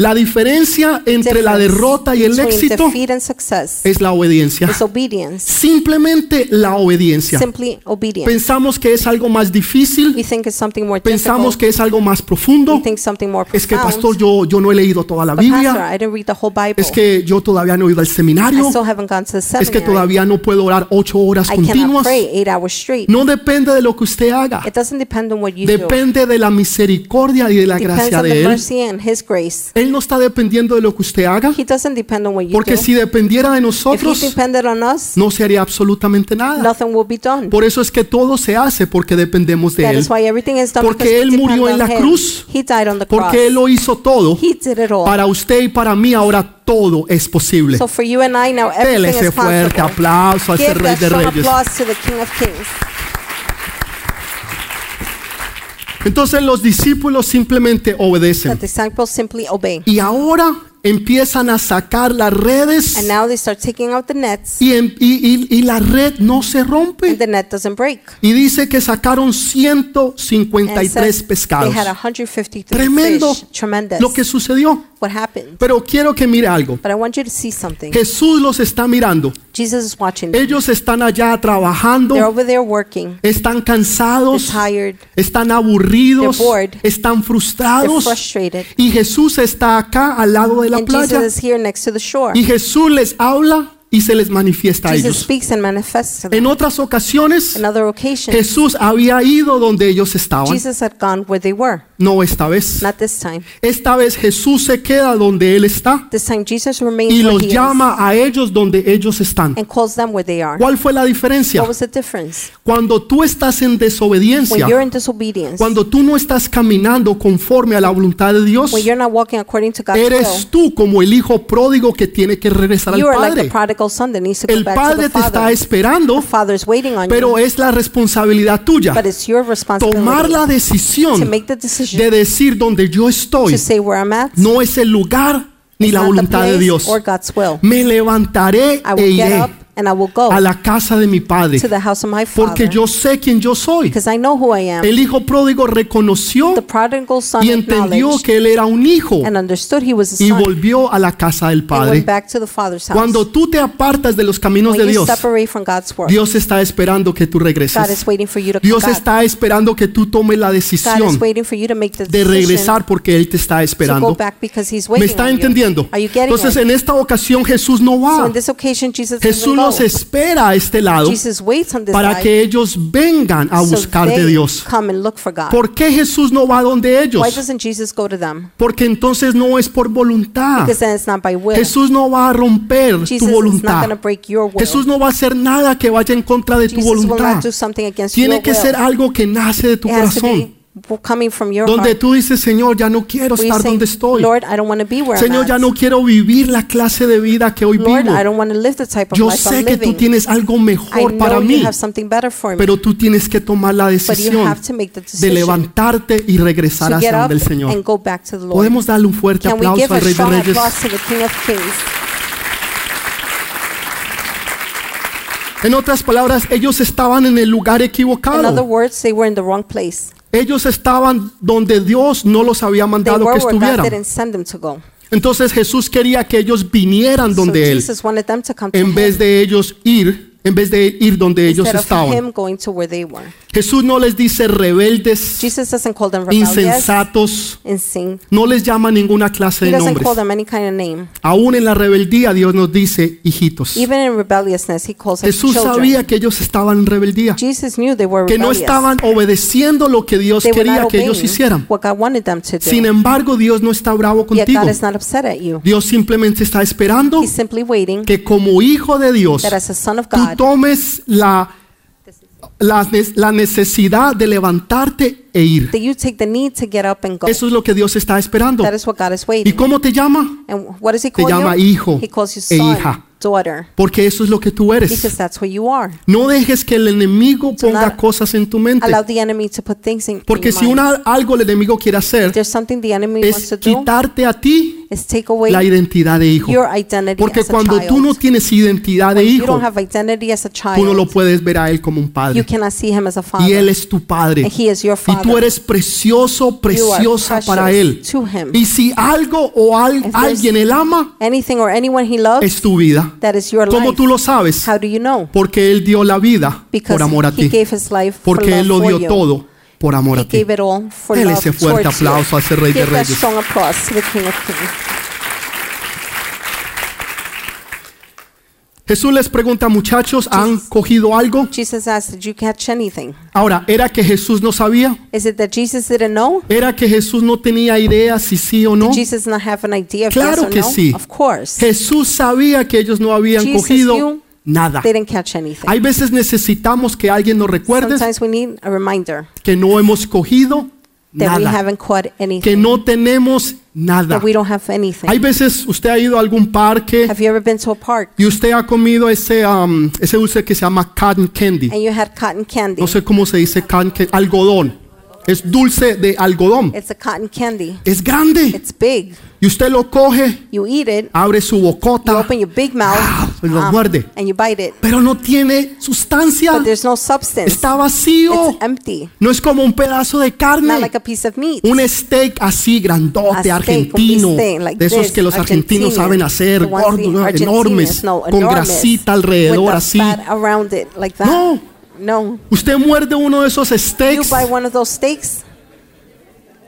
Speaker 1: La diferencia entre la derrota y el éxito es la obediencia. Simplemente la obediencia.
Speaker 2: Simply obedience.
Speaker 1: Pensamos que es algo más
Speaker 2: We
Speaker 1: difícil,
Speaker 2: think it's something more
Speaker 1: pensamos
Speaker 2: difficult.
Speaker 1: que es algo más profundo. Es que pastor, yo, yo no he leído toda la Biblia. Es que yo todavía no he ido al seminario. Es que todavía no puedo orar ocho horas continuas. No depende de lo que usted haga. Depende de la misericordia y de la gracia de Él. Él no está dependiendo de lo que usted haga.
Speaker 2: He doesn't depend on what you
Speaker 1: Porque
Speaker 2: do.
Speaker 1: si dependiera de
Speaker 2: If He
Speaker 1: nosotros,
Speaker 2: depended on us,
Speaker 1: no se haría absolutamente nada.
Speaker 2: nothing will be done.
Speaker 1: Por eso es que todo se hace porque dependemos de
Speaker 2: That
Speaker 1: Él.
Speaker 2: is why everything is done
Speaker 1: Porque Él murió en la
Speaker 2: Him.
Speaker 1: cruz.
Speaker 2: He died on the cross.
Speaker 1: Porque Él lo hizo todo.
Speaker 2: He did it all.
Speaker 1: Para usted y para mí ahora todo es posible.
Speaker 2: So for you and I now
Speaker 1: Dele ese
Speaker 2: is
Speaker 1: fuerte aplauso a ese Rey de Reyes.
Speaker 2: applause to the King of Kings.
Speaker 1: Entonces los discípulos simplemente
Speaker 2: The
Speaker 1: obedecen.
Speaker 2: disciples simply obey.
Speaker 1: Y ahora empiezan a sacar las redes
Speaker 2: And now they start taking out the nets,
Speaker 1: y, en- y- y- y la red no se rompe.
Speaker 2: and the net doesn't break.
Speaker 1: Y dice que sacaron
Speaker 2: And it
Speaker 1: 153
Speaker 2: says
Speaker 1: pescados.
Speaker 2: They had 153
Speaker 1: Tremendo
Speaker 2: fish. Tremendous.
Speaker 1: lo que sucedió.
Speaker 2: what happened.
Speaker 1: Pero quiero que mire algo.
Speaker 2: But I want you to see something.
Speaker 1: Jesús los está mirando.
Speaker 2: Jesus is watching them.
Speaker 1: Ellos están allá
Speaker 2: They're
Speaker 1: trabajando,
Speaker 2: over there working.
Speaker 1: están
Speaker 2: They're
Speaker 1: cansados,
Speaker 2: tired.
Speaker 1: están aburridos,
Speaker 2: They're bored.
Speaker 1: están
Speaker 2: They're
Speaker 1: frustrados.
Speaker 2: frustrated.
Speaker 1: Y Jesús está acá al lado de la
Speaker 2: And Jesus
Speaker 1: playa.
Speaker 2: is here next to the shore.
Speaker 1: Y Jesús les habla y se les manifiesta a
Speaker 2: Jesus
Speaker 1: ellos.
Speaker 2: speaks and manifests to them.
Speaker 1: En otras ocasiones,
Speaker 2: In other occasions,
Speaker 1: Jesús había ido donde ellos estaban.
Speaker 2: Jesus had gone where they were.
Speaker 1: No esta vez.
Speaker 2: Not this time.
Speaker 1: Esta vez Jesús se queda donde Él está
Speaker 2: This time Jesus remains
Speaker 1: y
Speaker 2: where
Speaker 1: los
Speaker 2: is
Speaker 1: llama a ellos donde ellos están.
Speaker 2: and calls them where they are.
Speaker 1: ¿Cuál fue la diferencia?
Speaker 2: What was the difference?
Speaker 1: Cuando tú estás en
Speaker 2: When
Speaker 1: desobediencia,
Speaker 2: you're in disobedience,
Speaker 1: cuando tú no estás caminando conforme a la voluntad de Dios,
Speaker 2: when you're not walking according to God's
Speaker 1: eres
Speaker 2: will,
Speaker 1: tú como el hijo pródigo que tiene que regresar al
Speaker 2: you are like the
Speaker 1: Padre.
Speaker 2: prodigal son that needs to go
Speaker 1: El
Speaker 2: back to
Speaker 1: Padre
Speaker 2: the
Speaker 1: te está esperando,
Speaker 2: The Father is waiting on
Speaker 1: pero
Speaker 2: you,
Speaker 1: es la responsabilidad tuya
Speaker 2: but it's your
Speaker 1: tomar la
Speaker 2: to
Speaker 1: decisión
Speaker 2: make the decision
Speaker 1: de decir donde yo estoy.
Speaker 2: to say where I'm at,
Speaker 1: no es el lugar ni
Speaker 2: it's
Speaker 1: la voluntad de Dios. Me levantaré e iré
Speaker 2: and I will go
Speaker 1: a la casa de mi Padre,
Speaker 2: to the house of my
Speaker 1: porque
Speaker 2: Father
Speaker 1: yo sé quién yo soy.
Speaker 2: because I know who I am.
Speaker 1: El hijo pródigo reconoció
Speaker 2: The prodigal son
Speaker 1: y entendió
Speaker 2: acknowledged
Speaker 1: que él era un hijo
Speaker 2: and understood he was a
Speaker 1: y
Speaker 2: son
Speaker 1: volvió a la casa del
Speaker 2: and
Speaker 1: Padre.
Speaker 2: went back to the Father's house.
Speaker 1: Cuando tú te apartas de los caminos
Speaker 2: When
Speaker 1: de
Speaker 2: you
Speaker 1: Dios,
Speaker 2: separate from God's word,
Speaker 1: Dios está esperando que tú
Speaker 2: God is waiting for you to come
Speaker 1: Dios
Speaker 2: back.
Speaker 1: está esperando que tú tomes la
Speaker 2: God is
Speaker 1: decisión
Speaker 2: waiting for you to make the
Speaker 1: de
Speaker 2: decision
Speaker 1: regresar porque Él te está
Speaker 2: to go
Speaker 1: esperando.
Speaker 2: back because He's
Speaker 1: ¿Me
Speaker 2: waiting
Speaker 1: está
Speaker 2: on you.
Speaker 1: entendiendo?
Speaker 2: Are you getting
Speaker 1: Entonces
Speaker 2: it?
Speaker 1: en esta ocasión Jesús no
Speaker 2: So
Speaker 1: va.
Speaker 2: in this occasion, Jesus
Speaker 1: Jesús
Speaker 2: doesn't go.
Speaker 1: Los espera a este lado para que ellos vengan a buscar de Dios. ¿Por qué Jesús no va donde ellos? Porque entonces no es por voluntad. Jesús no va a romper tu voluntad. Jesús no va a hacer nada que vaya en contra de tu voluntad. Tiene que ser algo que nace de tu corazón.
Speaker 2: Coming from your
Speaker 1: Donde
Speaker 2: heart.
Speaker 1: tú dices, Señor, ya no quiero estar
Speaker 2: say,
Speaker 1: donde estoy.
Speaker 2: Lord, I don't want to be where
Speaker 1: Señor,
Speaker 2: I'm
Speaker 1: ya no quiero vivir la clase de vida que hoy
Speaker 2: Lord,
Speaker 1: vivo.
Speaker 2: I don't want to live the type of
Speaker 1: Yo
Speaker 2: life
Speaker 1: sé
Speaker 2: I'm
Speaker 1: que tú
Speaker 2: living.
Speaker 1: tienes algo
Speaker 2: I
Speaker 1: mejor para
Speaker 2: know
Speaker 1: mí,
Speaker 2: you have something better for me.
Speaker 1: pero tú tienes que tomar la
Speaker 2: But you
Speaker 1: decisión
Speaker 2: have to make the
Speaker 1: de
Speaker 2: decision
Speaker 1: levantarte y regresar
Speaker 2: to get
Speaker 1: hacia
Speaker 2: up
Speaker 1: donde el Señor.
Speaker 2: and go back to the Lord.
Speaker 1: Podemos darle un fuerte
Speaker 2: Can
Speaker 1: aplauso al Rey de Reyes. En otras palabras, ellos estaban en el lugar
Speaker 2: In other
Speaker 1: equivocado.
Speaker 2: words, they were in the wrong place.
Speaker 1: Ellos estaban donde Dios no los había mandado que estuvieran. Entonces Jesús quería que ellos vinieran donde Él, en vez de ellos ir, en vez de ir donde ellos estaban. Jesús no les dice rebeldes,
Speaker 2: Jesus doesn't call them rebellious,
Speaker 1: insensatos, no les llama ninguna clase de nombres.
Speaker 2: them any kind of name.
Speaker 1: Aún en la rebeldía Dios nos dice hijitos.
Speaker 2: Even in rebelliousness, he calls them
Speaker 1: Jesús sabía que ellos estaban en rebeldía, que no estaban obedeciendo lo que Dios quería que ellos hicieran. Sin embargo, Dios no está bravo contigo. Dios simplemente está esperando que como hijo de Dios tú tomes la, la, la necesidad de levantarte e ir.
Speaker 2: that you take the need to get up and go.
Speaker 1: Eso es lo que Dios está esperando.
Speaker 2: That is what God is
Speaker 1: ¿Y cómo te llama?
Speaker 2: And what does he
Speaker 1: Te llama
Speaker 2: you?
Speaker 1: hijo
Speaker 2: He calls you
Speaker 1: e
Speaker 2: son,
Speaker 1: hija.
Speaker 2: Daughter,
Speaker 1: Porque eso es lo que tú eres.
Speaker 2: because that's what you are.
Speaker 1: No dejes que el enemigo ponga
Speaker 2: not
Speaker 1: cosas en tu mente.
Speaker 2: Allow the enemy to put things in,
Speaker 1: Porque
Speaker 2: your
Speaker 1: si
Speaker 2: mind.
Speaker 1: una, algo el enemigo quiere hacer
Speaker 2: If there's something the enemy wants
Speaker 1: es
Speaker 2: to do,
Speaker 1: quitarte a ti
Speaker 2: is take away
Speaker 1: la identidad de hijo.
Speaker 2: your identity
Speaker 1: Porque
Speaker 2: as a
Speaker 1: cuando
Speaker 2: child.
Speaker 1: tú no tienes identidad de
Speaker 2: When you
Speaker 1: hijo,
Speaker 2: don't have identity as a
Speaker 1: tú no lo
Speaker 2: child,
Speaker 1: puedes ver a él como un
Speaker 2: you
Speaker 1: padre.
Speaker 2: cannot see him as a
Speaker 1: Y
Speaker 2: father.
Speaker 1: él es tu padre.
Speaker 2: And he is your
Speaker 1: Y tú
Speaker 2: father.
Speaker 1: eres precioso,
Speaker 2: You are
Speaker 1: preciosa
Speaker 2: precious
Speaker 1: para él.
Speaker 2: to him.
Speaker 1: Y si algo o al-
Speaker 2: If there's-
Speaker 1: alguien él ama,
Speaker 2: Anything or anyone he loves,
Speaker 1: es tu vida.
Speaker 2: That is your
Speaker 1: ¿Cómo tú lo sabes?
Speaker 2: How do you know?
Speaker 1: Porque él dio la vida
Speaker 2: Because
Speaker 1: por amor a
Speaker 2: he
Speaker 1: ti.
Speaker 2: gave his life for
Speaker 1: Porque él lo dio
Speaker 2: you.
Speaker 1: todo por amor a ti. Dele ese fuerte aplauso a ese Rey de Reyes.
Speaker 2: strong applause to the King of Kings.
Speaker 1: Jesús les pregunta, muchachos, ¿han cogido algo?
Speaker 2: Jesus asked, Did you catch anything?
Speaker 1: Ahora, ¿era que Jesús no sabía?
Speaker 2: Is it that Jesus didn't know?
Speaker 1: ¿Era que Jesús no tenía idea si sí o no?
Speaker 2: Did Jesus not have an idea of
Speaker 1: Claro
Speaker 2: yes or
Speaker 1: que
Speaker 2: no?
Speaker 1: sí.
Speaker 2: Of course.
Speaker 1: Jesús sabía que ellos no habían
Speaker 2: Jesus
Speaker 1: cogido
Speaker 2: knew
Speaker 1: nada.
Speaker 2: They didn't catch anything.
Speaker 1: Hay veces necesitamos que alguien nos recuerde
Speaker 2: Sometimes we need a reminder
Speaker 1: que no hemos cogido
Speaker 2: that we
Speaker 1: nada,
Speaker 2: haven't caught
Speaker 1: que
Speaker 2: anything,
Speaker 1: no tenemos nada.
Speaker 2: that we don't have anything.
Speaker 1: Hay veces usted ha ido a algún parque
Speaker 2: Have you ever been to a park
Speaker 1: y usted ha comido ese, um, ese dulce que se llama cotton candy.
Speaker 2: and you had cotton candy?
Speaker 1: No sé cómo se dice cotton candy, algodón. Es dulce de algodón.
Speaker 2: It's a cotton candy.
Speaker 1: Es grande.
Speaker 2: It's big.
Speaker 1: Y usted lo coge,
Speaker 2: You eat it,
Speaker 1: abre su
Speaker 2: you
Speaker 1: bocota,
Speaker 2: open your big mouth,
Speaker 1: y lo
Speaker 2: um,
Speaker 1: muerde.
Speaker 2: and you bite it.
Speaker 1: pero no tiene sustancia.
Speaker 2: But there's no substance.
Speaker 1: Está vacío.
Speaker 2: It's empty.
Speaker 1: No es como un pedazo de
Speaker 2: Not
Speaker 1: carne.
Speaker 2: like a piece of meat.
Speaker 1: Un steak así grandote,
Speaker 2: A
Speaker 1: argentino,
Speaker 2: like
Speaker 1: de esos
Speaker 2: this,
Speaker 1: que los argentinos saben hacer, gordos, ¿no? Enormes,
Speaker 2: know,
Speaker 1: con grasita alrededor así.
Speaker 2: it like that.
Speaker 1: No.
Speaker 2: No.
Speaker 1: Usted muerde uno de esos
Speaker 2: You
Speaker 1: steaks
Speaker 2: buy one of those steaks,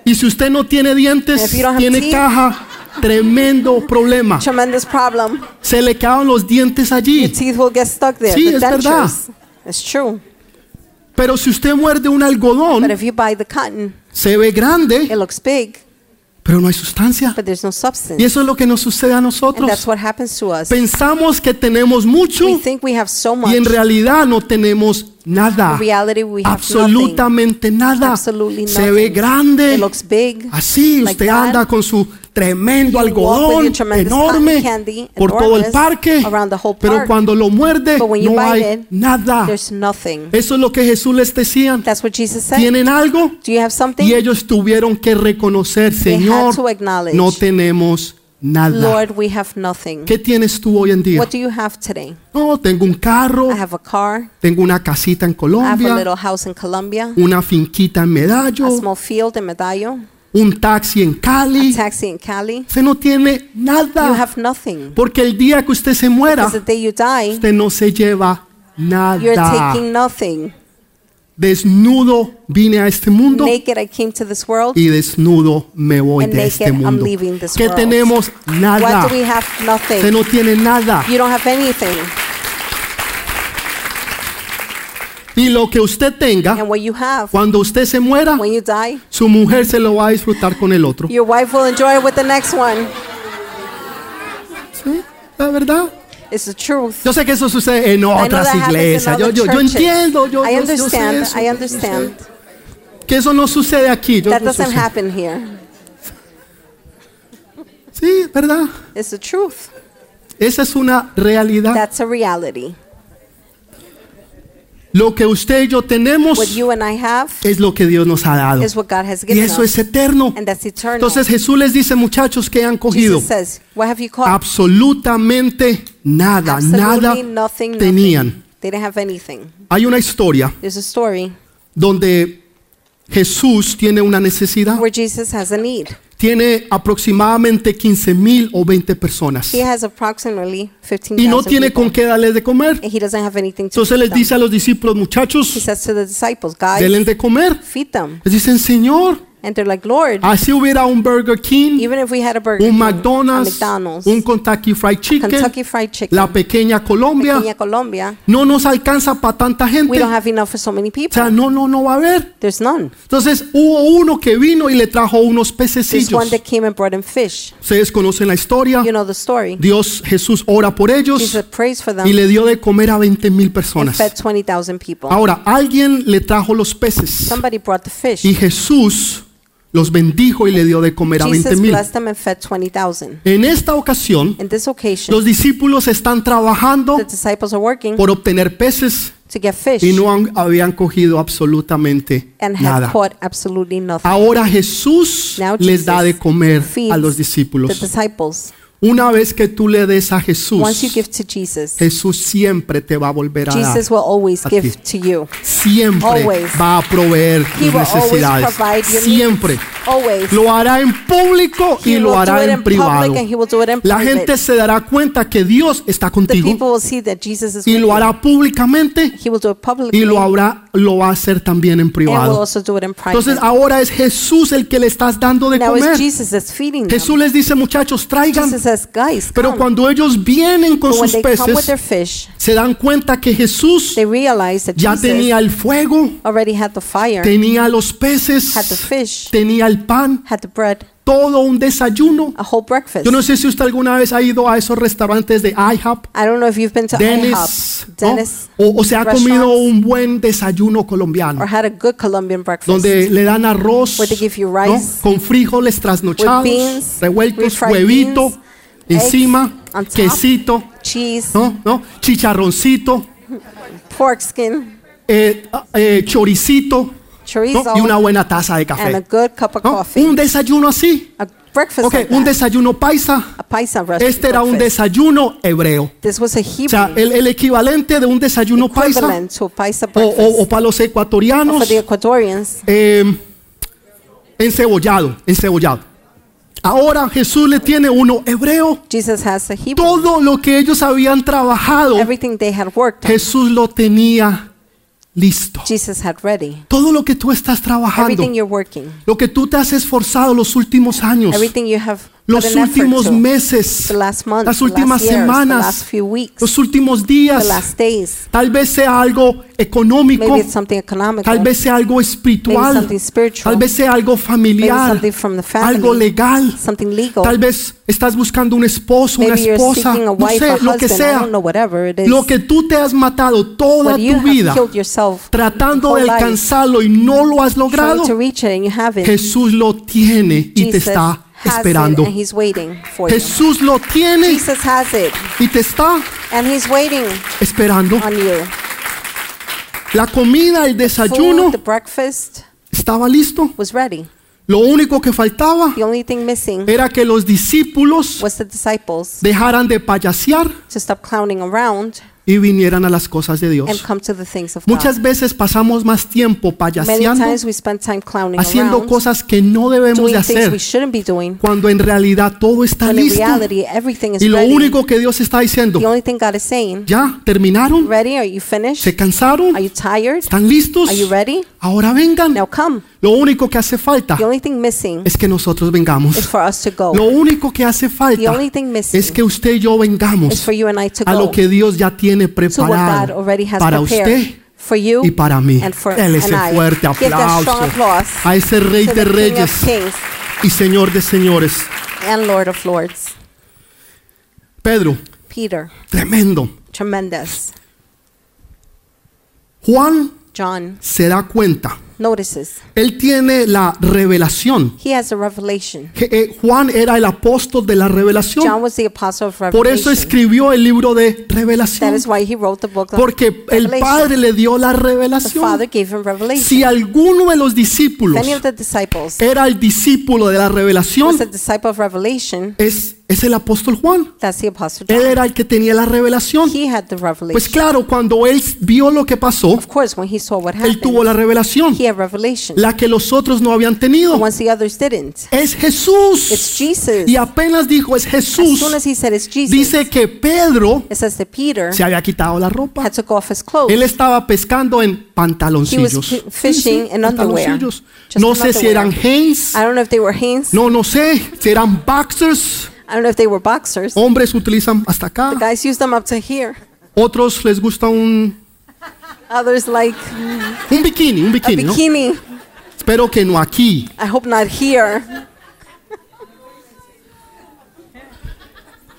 Speaker 1: y si usted no tiene dientes,
Speaker 2: you
Speaker 1: tiene
Speaker 2: teeth,
Speaker 1: caja, tremendo problema.
Speaker 2: tremendous problem.
Speaker 1: Se le quedan los dientes
Speaker 2: Your
Speaker 1: allí.
Speaker 2: teeth will get stuck there.
Speaker 1: Sí,
Speaker 2: the
Speaker 1: es verdad.
Speaker 2: dentures. It's true.
Speaker 1: Pero si usted muerde un algodón,
Speaker 2: But if you buy the cotton,
Speaker 1: se ve grande,
Speaker 2: it looks big,
Speaker 1: pero no hay sustancia.
Speaker 2: but there's no
Speaker 1: Y
Speaker 2: substance.
Speaker 1: eso es lo que nos sucede a
Speaker 2: And
Speaker 1: nosotros.
Speaker 2: that's what happens to us.
Speaker 1: Pensamos que tenemos mucho
Speaker 2: We think we have so much.
Speaker 1: y en realidad no tenemos nada.
Speaker 2: Reality.
Speaker 1: Absolutamente nada.
Speaker 2: Absolutely
Speaker 1: Se ve grande.
Speaker 2: It looks big.
Speaker 1: Así
Speaker 2: like
Speaker 1: usted
Speaker 2: that.
Speaker 1: anda con su tremendo
Speaker 2: You
Speaker 1: algodón enorme
Speaker 2: candy,
Speaker 1: por todo el parque,
Speaker 2: whole
Speaker 1: pero
Speaker 2: park.
Speaker 1: cuando lo muerde no hay
Speaker 2: it,
Speaker 1: nada.
Speaker 2: There's nothing.
Speaker 1: Eso es lo que Jesús les decía.
Speaker 2: That's what Jesus said.
Speaker 1: ¿Tienen algo?
Speaker 2: Do you have something?
Speaker 1: Y ellos tuvieron que reconocer, Señor, no tenemos nada.
Speaker 2: Lord, we have nothing.
Speaker 1: ¿Qué tienes tú hoy en día?
Speaker 2: What do you have today?
Speaker 1: No, tengo un carro,
Speaker 2: I have a car.
Speaker 1: tengo una casita en
Speaker 2: I have a
Speaker 1: Colombia,
Speaker 2: little house in Colombia.
Speaker 1: una finquita en
Speaker 2: A
Speaker 1: Medallo,
Speaker 2: small field in Medallo.
Speaker 1: un taxi en
Speaker 2: A
Speaker 1: Cali.
Speaker 2: taxi in Cali.
Speaker 1: Usted no tiene
Speaker 2: You
Speaker 1: nada.
Speaker 2: have nothing.
Speaker 1: Porque el día que usted se muera,
Speaker 2: Because the day you die,
Speaker 1: usted no se lleva
Speaker 2: you're
Speaker 1: nada.
Speaker 2: taking nothing.
Speaker 1: Desnudo vine a este mundo
Speaker 2: Naked I came to this world.
Speaker 1: y desnudo me voy
Speaker 2: And
Speaker 1: de
Speaker 2: naked
Speaker 1: este
Speaker 2: I'm
Speaker 1: mundo.
Speaker 2: leaving this
Speaker 1: ¿Qué
Speaker 2: world.
Speaker 1: tenemos? Nada.
Speaker 2: What do we have?
Speaker 1: Usted
Speaker 2: Nothing.
Speaker 1: no tiene nada.
Speaker 2: You don't have anything.
Speaker 1: Y lo que usted tenga,
Speaker 2: And what you have,
Speaker 1: cuando usted se muera,
Speaker 2: when you die,
Speaker 1: su mujer se lo va a disfrutar con el otro.
Speaker 2: your wife will enjoy it with the next one.
Speaker 1: ¿Sí? La verdad.
Speaker 2: It's the truth.
Speaker 1: Yo sé que eso sucede en otras iglesias. Yo, yo, yo entiendo. Yo,
Speaker 2: I
Speaker 1: yo- yo sé
Speaker 2: understand.
Speaker 1: eso.
Speaker 2: I understand.
Speaker 1: Que eso no sucede aquí.
Speaker 2: That
Speaker 1: yo
Speaker 2: doesn't
Speaker 1: sucede.
Speaker 2: happen here.
Speaker 1: Sí, ¿verdad?
Speaker 2: It's the truth.
Speaker 1: Esa es una realidad.
Speaker 2: That's a reality.
Speaker 1: Lo que usted y yo tenemos
Speaker 2: What you and I have
Speaker 1: es lo que Dios nos ha dado.
Speaker 2: is what God has
Speaker 1: Y eso
Speaker 2: us.
Speaker 1: es eterno.
Speaker 2: And that's eternal.
Speaker 1: Entonces Jesús les dice, muchachos, que han cogido
Speaker 2: Jesus says, What have you caught?
Speaker 1: absolutamente nada, nada
Speaker 2: nothing,
Speaker 1: tenían.
Speaker 2: nothing. They didn't have anything.
Speaker 1: Hay una historia
Speaker 2: There's a story
Speaker 1: donde Jesús tiene una necesidad.
Speaker 2: where Jesus has a need.
Speaker 1: Tiene aproximadamente 15 mil o 20 personas
Speaker 2: He has approximately
Speaker 1: y no
Speaker 2: 15,000
Speaker 1: tiene con qué darles de comer.
Speaker 2: And he doesn't have anything to
Speaker 1: Entonces les
Speaker 2: them.
Speaker 1: dice a los discípulos, muchachos,
Speaker 2: says to the disciples, guys,
Speaker 1: denles de comer.
Speaker 2: feed them.
Speaker 1: Les dicen, Señor,
Speaker 2: And they're like, Lord,
Speaker 1: así hubiera un Burger King,
Speaker 2: even if we had a Burger
Speaker 1: un
Speaker 2: King, a
Speaker 1: McDonald's,
Speaker 2: McDonald's,
Speaker 1: un Kentucky Fried Chicken,
Speaker 2: Kentucky Fried Chicken,
Speaker 1: la pequeña Colombia,
Speaker 2: Pequeña Colombia,
Speaker 1: no nos alcanza para tanta gente.
Speaker 2: we don't
Speaker 1: O
Speaker 2: have enough for so many people.
Speaker 1: sea, no, no, no va a haber.
Speaker 2: There's none.
Speaker 1: Entonces hubo uno que vino y le trajo unos pececillos.
Speaker 2: one that came and brought him fish.
Speaker 1: Ustedes conocen la historia.
Speaker 2: You know the story.
Speaker 1: Dios, Jesús ora por ellos
Speaker 2: Jesus prays for them
Speaker 1: y le dio de comer a 20 mil
Speaker 2: and
Speaker 1: personas.
Speaker 2: fed 20,000 people.
Speaker 1: Ahora, alguien le trajo los peces
Speaker 2: Somebody brought the fish.
Speaker 1: y Jesús los bendijo y le dio de comer a 20
Speaker 2: Jesus
Speaker 1: mil.
Speaker 2: blessed them and fed 20,000.
Speaker 1: En esta ocasión,
Speaker 2: In this occasion,
Speaker 1: los discípulos están trabajando por obtener peces
Speaker 2: to get fish
Speaker 1: y no han- habían cogido absolutamente nada. Ahora Jesús les da de comer a los discípulos. Una vez que tú le des a
Speaker 2: Once you
Speaker 1: Jesús,
Speaker 2: give to Jesus,
Speaker 1: Jesús siempre te va a volver a dar.
Speaker 2: Jesus will always
Speaker 1: a
Speaker 2: give
Speaker 1: ti.
Speaker 2: to you.
Speaker 1: Siempre
Speaker 2: Always.
Speaker 1: va a proveer
Speaker 2: He
Speaker 1: tus
Speaker 2: will always
Speaker 1: necesidades.
Speaker 2: provide your
Speaker 1: Siempre.
Speaker 2: needs. Always.
Speaker 1: Lo hará en público y
Speaker 2: He
Speaker 1: lo
Speaker 2: do
Speaker 1: hará
Speaker 2: it
Speaker 1: en
Speaker 2: in
Speaker 1: privado.
Speaker 2: public and he will do it in
Speaker 1: La
Speaker 2: private.
Speaker 1: gente se dará cuenta que Dios está
Speaker 2: The
Speaker 1: contigo
Speaker 2: people will see that Jesus is
Speaker 1: y
Speaker 2: with
Speaker 1: lo
Speaker 2: you.
Speaker 1: hará públicamente
Speaker 2: He will do it publicly
Speaker 1: y lo habrá lo va a hacer también en
Speaker 2: and will
Speaker 1: privado.
Speaker 2: also do it in private.
Speaker 1: Entonces ahora es Jesús el que le estás dando de
Speaker 2: now
Speaker 1: comer.
Speaker 2: Jesus that's feeding them.
Speaker 1: Jesús les dice, muchachos, traigan.
Speaker 2: Jesus says, guys,
Speaker 1: Pero
Speaker 2: come.
Speaker 1: cuando ellos vienen con
Speaker 2: But when
Speaker 1: sus
Speaker 2: they come with their
Speaker 1: peces,
Speaker 2: fish,
Speaker 1: se dan cuenta que Jesús
Speaker 2: they realize that
Speaker 1: ya
Speaker 2: Jesus
Speaker 1: tenía el fuego,
Speaker 2: already had the fire,
Speaker 1: tenía los
Speaker 2: had the
Speaker 1: peces,
Speaker 2: fish,
Speaker 1: tenía el pan,
Speaker 2: had the bread,
Speaker 1: todo un desayuno.
Speaker 2: a whole breakfast.
Speaker 1: Yo no sé si usted alguna vez ha ido a esos restaurantes de IHOP,
Speaker 2: I don't know if you've been to
Speaker 1: Dennis,
Speaker 2: IHOP,
Speaker 1: ¿no?
Speaker 2: Dennis,
Speaker 1: o, o se ha comido un buen desayuno colombiano,
Speaker 2: or had a good Colombian breakfast.
Speaker 1: donde le dan arroz
Speaker 2: Where they give you
Speaker 1: ¿no?
Speaker 2: rice
Speaker 1: con frijoles trasnochados,
Speaker 2: with beans,
Speaker 1: revueltos,
Speaker 2: refried
Speaker 1: huevito,
Speaker 2: beans,
Speaker 1: encima, quesito,
Speaker 2: cheese,
Speaker 1: ¿no? ¿no? chicharroncito,
Speaker 2: pork skin,
Speaker 1: eh, eh, choricito ¿no?
Speaker 2: chorizo,
Speaker 1: y una buena taza de
Speaker 2: and a
Speaker 1: café.
Speaker 2: good cup of
Speaker 1: ¿no?
Speaker 2: coffee.
Speaker 1: Un desayuno así.
Speaker 2: A breakfast
Speaker 1: Ok,
Speaker 2: like
Speaker 1: un desayuno paisa.
Speaker 2: A paisa
Speaker 1: Este era un desayuno hebreo.
Speaker 2: This was a
Speaker 1: O sea, el, el equivalente de un desayuno paisa
Speaker 2: paisa
Speaker 1: o, o- o para los ecuatorianos, eh, encebollado, encebollado. Ahora Jesús le tiene uno hebreo.
Speaker 2: Jesus has a Hebrew.
Speaker 1: Todo lo que ellos habían trabajado,
Speaker 2: Everything they had worked on,
Speaker 1: Jesús lo tenía listo.
Speaker 2: Jesus had ready.
Speaker 1: Todo lo que tú estás trabajando,
Speaker 2: Everything you're working,
Speaker 1: lo que tú te has esforzado los últimos años,
Speaker 2: everything you have
Speaker 1: los últimos
Speaker 2: to,
Speaker 1: meses,
Speaker 2: month,
Speaker 1: las últimas
Speaker 2: years,
Speaker 1: semanas,
Speaker 2: weeks,
Speaker 1: los últimos días,
Speaker 2: days.
Speaker 1: tal vez sea algo económico, tal vez sea algo espiritual, tal vez sea algo familiar,
Speaker 2: family.
Speaker 1: algo legal,
Speaker 2: legal.
Speaker 1: tal vez estás buscando un esposo, una
Speaker 2: maybe you're
Speaker 1: esposa, no sé,
Speaker 2: or
Speaker 1: lo que
Speaker 2: husband.
Speaker 1: Sea, lo que tú te has matado toda tu vida tratando de alcanzarlo y no lo has logrado. Jesús lo tiene y te
Speaker 2: Jesus
Speaker 1: está
Speaker 2: has
Speaker 1: esperando.
Speaker 2: it and he's waiting for
Speaker 1: Jesús lo
Speaker 2: you.
Speaker 1: tiene
Speaker 2: Jesus has it
Speaker 1: y te está
Speaker 2: and he's waiting
Speaker 1: esperando.
Speaker 2: on you.
Speaker 1: La comida, el desayuno
Speaker 2: Food, the breakfast
Speaker 1: estaba listo.
Speaker 2: was ready.
Speaker 1: Lo único que faltaba
Speaker 2: The only thing missing
Speaker 1: era que los discípulos
Speaker 2: was the disciples
Speaker 1: dejaran de payasear y vinieran a las cosas de Dios. Muchas veces pasamos más tiempo payaseando, haciendo cosas que no debemos de hacer, cuando en realidad todo está listo. Y lo único que Dios está diciendo, ya terminaron, se cansaron, están listos, ahora vengan. Lo único que hace falta es que nosotros vengamos. Lo único que hace falta es que usted y yo vengamos a lo que Dios ya tiene
Speaker 2: God
Speaker 1: preparado para usted
Speaker 2: for you
Speaker 1: y para mí.
Speaker 2: and for
Speaker 1: Dele
Speaker 2: and
Speaker 1: ese
Speaker 2: I.
Speaker 1: fuerte aplauso a ese Rey de Reyes y Señor de Señores.
Speaker 2: and Lord of Lords.
Speaker 1: Pedro,
Speaker 2: Peter,
Speaker 1: tremendo.
Speaker 2: tremendous.
Speaker 1: Juan
Speaker 2: John
Speaker 1: se da cuenta.
Speaker 2: Notices.
Speaker 1: Él tiene la revelación.
Speaker 2: He has a revelation.
Speaker 1: Eh, Juan era el apóstol de la
Speaker 2: John
Speaker 1: revelación.
Speaker 2: was the apostle of
Speaker 1: Por eso
Speaker 2: revelation.
Speaker 1: escribió el libro de
Speaker 2: That
Speaker 1: revelación.
Speaker 2: is why he wrote the book of
Speaker 1: Porque el
Speaker 2: Revelation.
Speaker 1: Padre le dio la
Speaker 2: The
Speaker 1: revelación.
Speaker 2: Father gave him revelation.
Speaker 1: Si alguno de los discípulos
Speaker 2: any of the disciples
Speaker 1: era el discípulo de la revelación,
Speaker 2: was a disciple of revelation,
Speaker 1: es, es el apóstol Juan.
Speaker 2: that's the apostle
Speaker 1: Él
Speaker 2: John.
Speaker 1: era el que tenía la revelación.
Speaker 2: He had the
Speaker 1: Pues
Speaker 2: revelation.
Speaker 1: claro, cuando él vio lo que pasó,
Speaker 2: Of course, when he saw what
Speaker 1: él tuvo
Speaker 2: happened,
Speaker 1: la revelación.
Speaker 2: he revelation.
Speaker 1: la que los otros no habían
Speaker 2: The
Speaker 1: tenido.
Speaker 2: ones the others didn't.
Speaker 1: Es
Speaker 2: It's
Speaker 1: Jesús.
Speaker 2: Jesus.
Speaker 1: Y apenas dijo es
Speaker 2: As
Speaker 1: Jesús,
Speaker 2: soon as he said it's Jesus,
Speaker 1: dice que Pedro
Speaker 2: it says that Peter
Speaker 1: se había quitado la ropa.
Speaker 2: had took off his clothes.
Speaker 1: Él estaba pescando en
Speaker 2: He was
Speaker 1: pantaloncillos.
Speaker 2: fi- fishing in
Speaker 1: pantaloncillos.
Speaker 2: Just
Speaker 1: No sé si eran Hanes,
Speaker 2: I don't know if they were Hanes.
Speaker 1: no, no sé, si eran boxers.
Speaker 2: I don't know if they were boxers.
Speaker 1: Hombres utilizan hasta acá.
Speaker 2: The guys use them up to here.
Speaker 1: Otros les gusta un,
Speaker 2: Others like
Speaker 1: un bikini, un
Speaker 2: a
Speaker 1: bikini, ¿no?
Speaker 2: bikini.
Speaker 1: Espero que no aquí.
Speaker 2: I hope not here.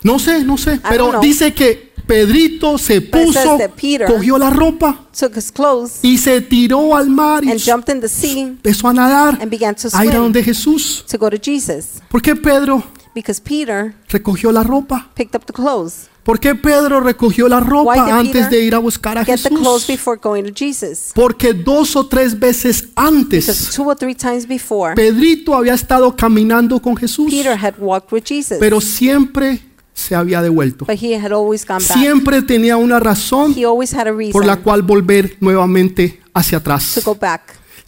Speaker 1: No sé, no sé. Pero
Speaker 2: know.
Speaker 1: dice que Pedrito se
Speaker 2: it
Speaker 1: puso,
Speaker 2: says that Peter
Speaker 1: cogió la ropa
Speaker 2: Took his clothes
Speaker 1: y se tiró al mar y
Speaker 2: and jumped in the sea
Speaker 1: empezó a nadar
Speaker 2: and began to
Speaker 1: a ir a
Speaker 2: swim
Speaker 1: donde Jesús.
Speaker 2: to go to Jesus.
Speaker 1: ¿Por qué Pedro
Speaker 2: Because Peter
Speaker 1: recogió la ropa?
Speaker 2: picked up the clothes.
Speaker 1: ¿Por qué Pedro recogió la ropa antes de ir a buscar a
Speaker 2: Get the clothes
Speaker 1: Jesús?
Speaker 2: before going to Jesus.
Speaker 1: Porque dos o tres veces
Speaker 2: Because
Speaker 1: antes
Speaker 2: two or three times before,
Speaker 1: Pedrito había estado caminando con Jesús,
Speaker 2: Peter had walked with Jesus.
Speaker 1: pero siempre se había devuelto.
Speaker 2: But he had always gone back.
Speaker 1: Siempre tenía una razón
Speaker 2: He always had a
Speaker 1: por la
Speaker 2: reason
Speaker 1: cual volver nuevamente hacia
Speaker 2: to
Speaker 1: atrás.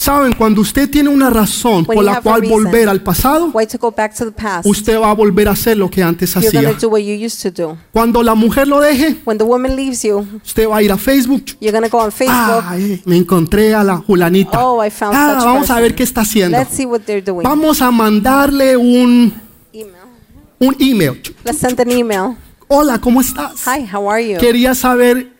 Speaker 1: Saben, cuando usted tiene una razón por la cual volver al pasado,
Speaker 2: Why to go back to the past?
Speaker 1: usted va a volver a hacer lo que antes hacía.
Speaker 2: to do what you used to do.
Speaker 1: Cuando la mujer lo deje,
Speaker 2: When the woman leaves you,
Speaker 1: usted va a ir a Facebook.
Speaker 2: you're going to go on Facebook.
Speaker 1: Ay, me encontré a la Julanita.
Speaker 2: Oh, I found
Speaker 1: Ah, vamos a ver qué está haciendo.
Speaker 2: Let's see what they're doing.
Speaker 1: Vamos a mandarle un,
Speaker 2: Email.
Speaker 1: un email.
Speaker 2: Let's send an email.
Speaker 1: Hola, ¿cómo estás?
Speaker 2: Hi, how are you?
Speaker 1: Quería saber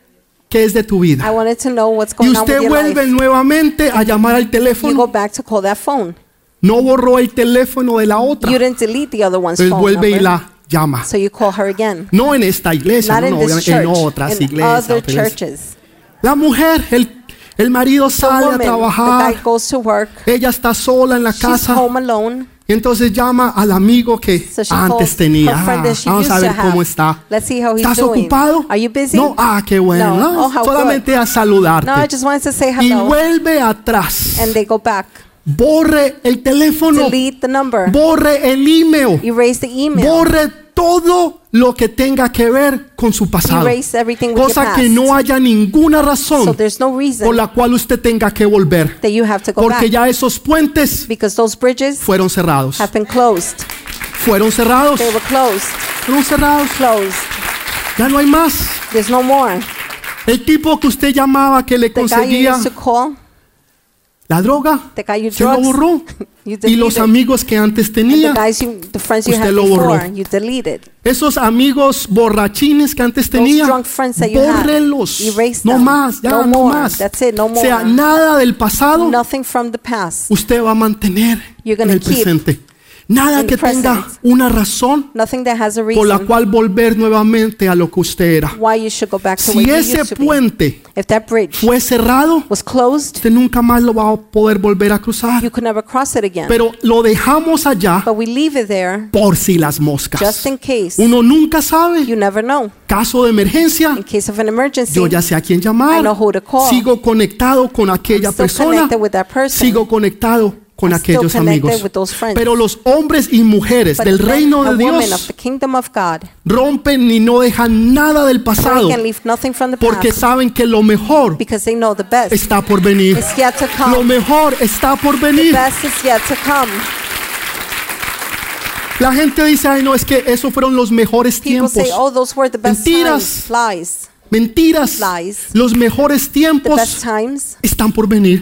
Speaker 1: qué es de tu
Speaker 2: I
Speaker 1: vida.
Speaker 2: wanted to know what's
Speaker 1: Y
Speaker 2: going on with
Speaker 1: usted vuelve nuevamente a llamar al
Speaker 2: You go
Speaker 1: teléfono.
Speaker 2: back to call that phone.
Speaker 1: No borró el teléfono de la otra.
Speaker 2: You didn't delete the other one's
Speaker 1: Entonces
Speaker 2: phone
Speaker 1: vuelve y la llama.
Speaker 2: So you call her again.
Speaker 1: No en esta iglesia, no, no, en otras iglesias.
Speaker 2: other
Speaker 1: pero es-
Speaker 2: churches.
Speaker 1: La mujer, el, el marido sale a trabajar, ella está sola en la casa. Entonces llama al amigo que
Speaker 2: So
Speaker 1: antes tenía. Ah, vamos a ver cómo está.
Speaker 2: Let's see how he's
Speaker 1: ¿Estás
Speaker 2: doing.
Speaker 1: ocupado?
Speaker 2: Are you busy?
Speaker 1: No, ah, qué bueno.
Speaker 2: No. Oh,
Speaker 1: Solamente a saludarte.
Speaker 2: No, I just wanted to say
Speaker 1: y vuelve atrás.
Speaker 2: And they go back.
Speaker 1: Borre el teléfono.
Speaker 2: Delete the number.
Speaker 1: Borre el email.
Speaker 2: Erase the email.
Speaker 1: Borre todo lo que tenga que ver con su pasado. Cosa que no haya ninguna razón
Speaker 2: So there's no reason
Speaker 1: por la cual usted tenga que volver. Porque ya esos puentes fueron cerrados. Fueron cerrados.
Speaker 2: They were closed.
Speaker 1: Fueron cerrados.
Speaker 2: Closed.
Speaker 1: Ya no hay más.
Speaker 2: No more.
Speaker 1: El tipo que usted llamaba que le conseguía la droga,
Speaker 2: the guy you
Speaker 1: se lo
Speaker 2: drugs,
Speaker 1: borró.
Speaker 2: you
Speaker 1: Y los amigos que antes tenía,
Speaker 2: you, the friends you
Speaker 1: usted lo borró.
Speaker 2: before, you deleted.
Speaker 1: esos amigos borrachines que antes tenía, bórrelos. No más, ya
Speaker 2: No
Speaker 1: no, más.
Speaker 2: That's it, no
Speaker 1: O sea, nada del pasado
Speaker 2: from the past.
Speaker 1: usted va a mantener en el
Speaker 2: keep
Speaker 1: presente. Nada que tenga una razón por la cual volver nuevamente a lo que usted era.
Speaker 2: why you should go back to
Speaker 1: Si ese puente fue cerrado, usted nunca más lo va a poder volver a cruzar. Pero lo dejamos allá por si las moscas. Uno nunca sabe. Caso de emergencia, yo ya sé a quién llamar. Sigo conectado con aquella persona. Sigo conectado con aquellos amigos. Pero los hombres y mujeres
Speaker 2: But
Speaker 1: del reino de Dios rompen y no dejan nada del pasado porque saben que lo mejor está por venir. Lo mejor está por venir. La gente dice, ay no, es que esos fueron los mejores tiempos.
Speaker 2: oh,
Speaker 1: Mentiras. Mentiras. Los mejores
Speaker 2: The
Speaker 1: tiempos están por venir.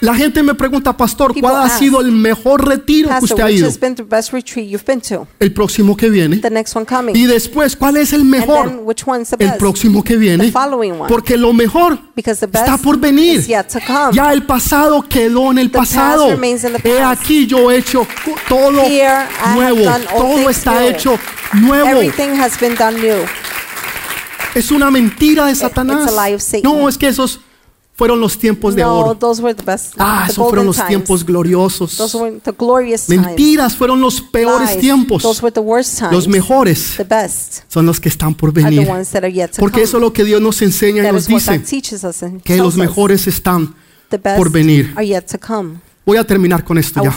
Speaker 1: La gente me pregunta, pastor, ¿cuál ha sido el mejor retiro que usted ha ido? El próximo que viene.
Speaker 2: The next one coming.
Speaker 1: Y después, ¿cuál es el mejor? El próximo que viene. Porque lo mejor está por venir. Ya el pasado quedó en el pasado. He aquí yo he hecho todo nuevo. Todo está
Speaker 2: new.
Speaker 1: hecho nuevo.
Speaker 2: Everything has been done new.
Speaker 1: Es una mentira de Satanás. No, es que esos fueron los tiempos de oro. Ah, esos fueron los tiempos gloriosos. Mentiras fueron los peores tiempos. Los mejores son los que están por venir. Porque eso es lo que Dios nos enseña y nos dice, que los mejores están por venir. Voy a terminar con esto ya.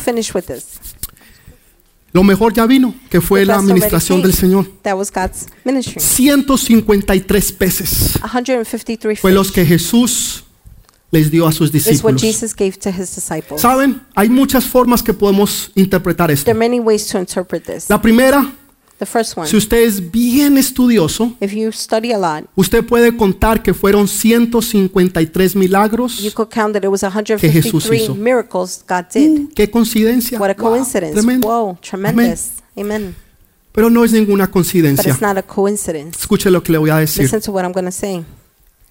Speaker 1: Lo mejor ya vino, que fue la administración del Señor.
Speaker 2: That was God's ministry.
Speaker 1: 153 peces
Speaker 2: 153
Speaker 1: fue los que Jesús les dio a sus discípulos. Saben, hay muchas formas que podemos interpretar esto.
Speaker 2: There are many ways to interpret this.
Speaker 1: La primera,
Speaker 2: The first one,
Speaker 1: si usted es bien estudioso,
Speaker 2: if you study a lot,
Speaker 1: usted puede contar que fueron 153
Speaker 2: you
Speaker 1: milagros.
Speaker 2: could count that it was
Speaker 1: Jesús
Speaker 2: 153
Speaker 1: hizo.
Speaker 2: miracles God did.
Speaker 1: Uh, qué coincidencia.
Speaker 2: What a
Speaker 1: Wow,
Speaker 2: coincidence.
Speaker 1: tremendo.
Speaker 2: Tremendous. Amen.
Speaker 1: Pero no es ninguna
Speaker 2: But
Speaker 1: coincidencia.
Speaker 2: it's not a coincidence.
Speaker 1: Escuche lo que le voy a decir.
Speaker 2: Listen to what I'm going to say.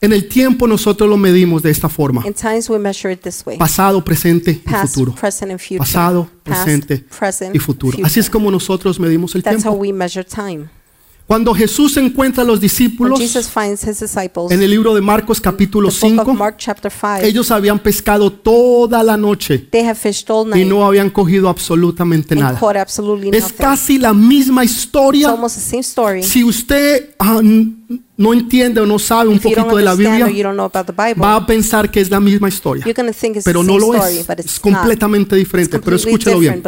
Speaker 1: En el tiempo nosotros lo medimos de esta forma.
Speaker 2: In times we measure it this way.
Speaker 1: Pasado, presente y
Speaker 2: Past,
Speaker 1: futuro.
Speaker 2: present, and future.
Speaker 1: Pasado,
Speaker 2: Past,
Speaker 1: presente
Speaker 2: present,
Speaker 1: y futuro.
Speaker 2: future.
Speaker 1: Así es como nosotros medimos el
Speaker 2: That's how
Speaker 1: tiempo.
Speaker 2: we measure time.
Speaker 1: Cuando Jesús encuentra a los
Speaker 2: When
Speaker 1: discípulos en el libro de Marcos capítulo
Speaker 2: the book of
Speaker 1: 5,
Speaker 2: Mark chapter 5,
Speaker 1: ellos habían pescado toda la noche
Speaker 2: they have fished all
Speaker 1: y no habían cogido absolutamente nada. Es casi la misma historia.
Speaker 2: almost the same story.
Speaker 1: Si usted ah, no entiende o no sabe un poquito de la Biblia, va a pensar que es la misma historia. Pero no lo es. Es completamente diferente. Pero escúchelo bien.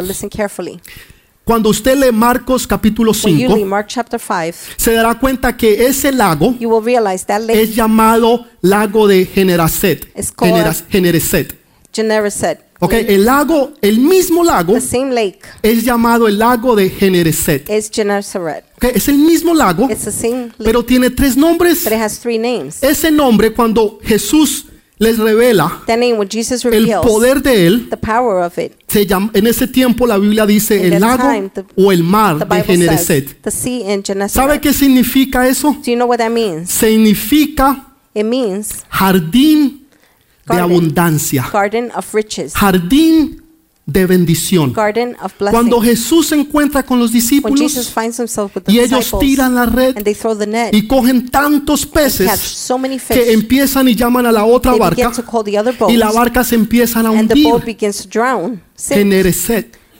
Speaker 1: Cuando usted lee Marcos capítulo
Speaker 2: When you
Speaker 1: 5,
Speaker 2: read Mark chapter 5,
Speaker 1: se dará cuenta que ese lago
Speaker 2: you will realize that lake,
Speaker 1: es llamado lago de Generas- Gennesaret.
Speaker 2: Gennesaret,
Speaker 1: Ok, el lago, el mismo lago
Speaker 2: the same lake
Speaker 1: es llamado el lago de Gennesaret.
Speaker 2: is Gennesaret.
Speaker 1: Ok, es el mismo lago,
Speaker 2: It's the same lake,
Speaker 1: pero tiene tres nombres.
Speaker 2: but it has three names.
Speaker 1: Ese nombre cuando Jesús les revela
Speaker 2: name, Jesus
Speaker 1: el poder de él,
Speaker 2: the power of it,
Speaker 1: se llama, en ese tiempo la Biblia dice
Speaker 2: In
Speaker 1: el lago
Speaker 2: time, the-
Speaker 1: o el mar de
Speaker 2: in
Speaker 1: ¿Sabe qué significa eso?
Speaker 2: Do you know what that means?
Speaker 1: Significa
Speaker 2: It means
Speaker 1: jardín de abundancia,
Speaker 2: garden of riches,
Speaker 1: jardín de bendición.
Speaker 2: garden of
Speaker 1: Cuando. Jesús se encuentra con los discípulos y ellos tiran la red
Speaker 2: and they throw the net
Speaker 1: y cogen tantos peces que empiezan y llaman a la otra barca y la barca se empiezan a hundir.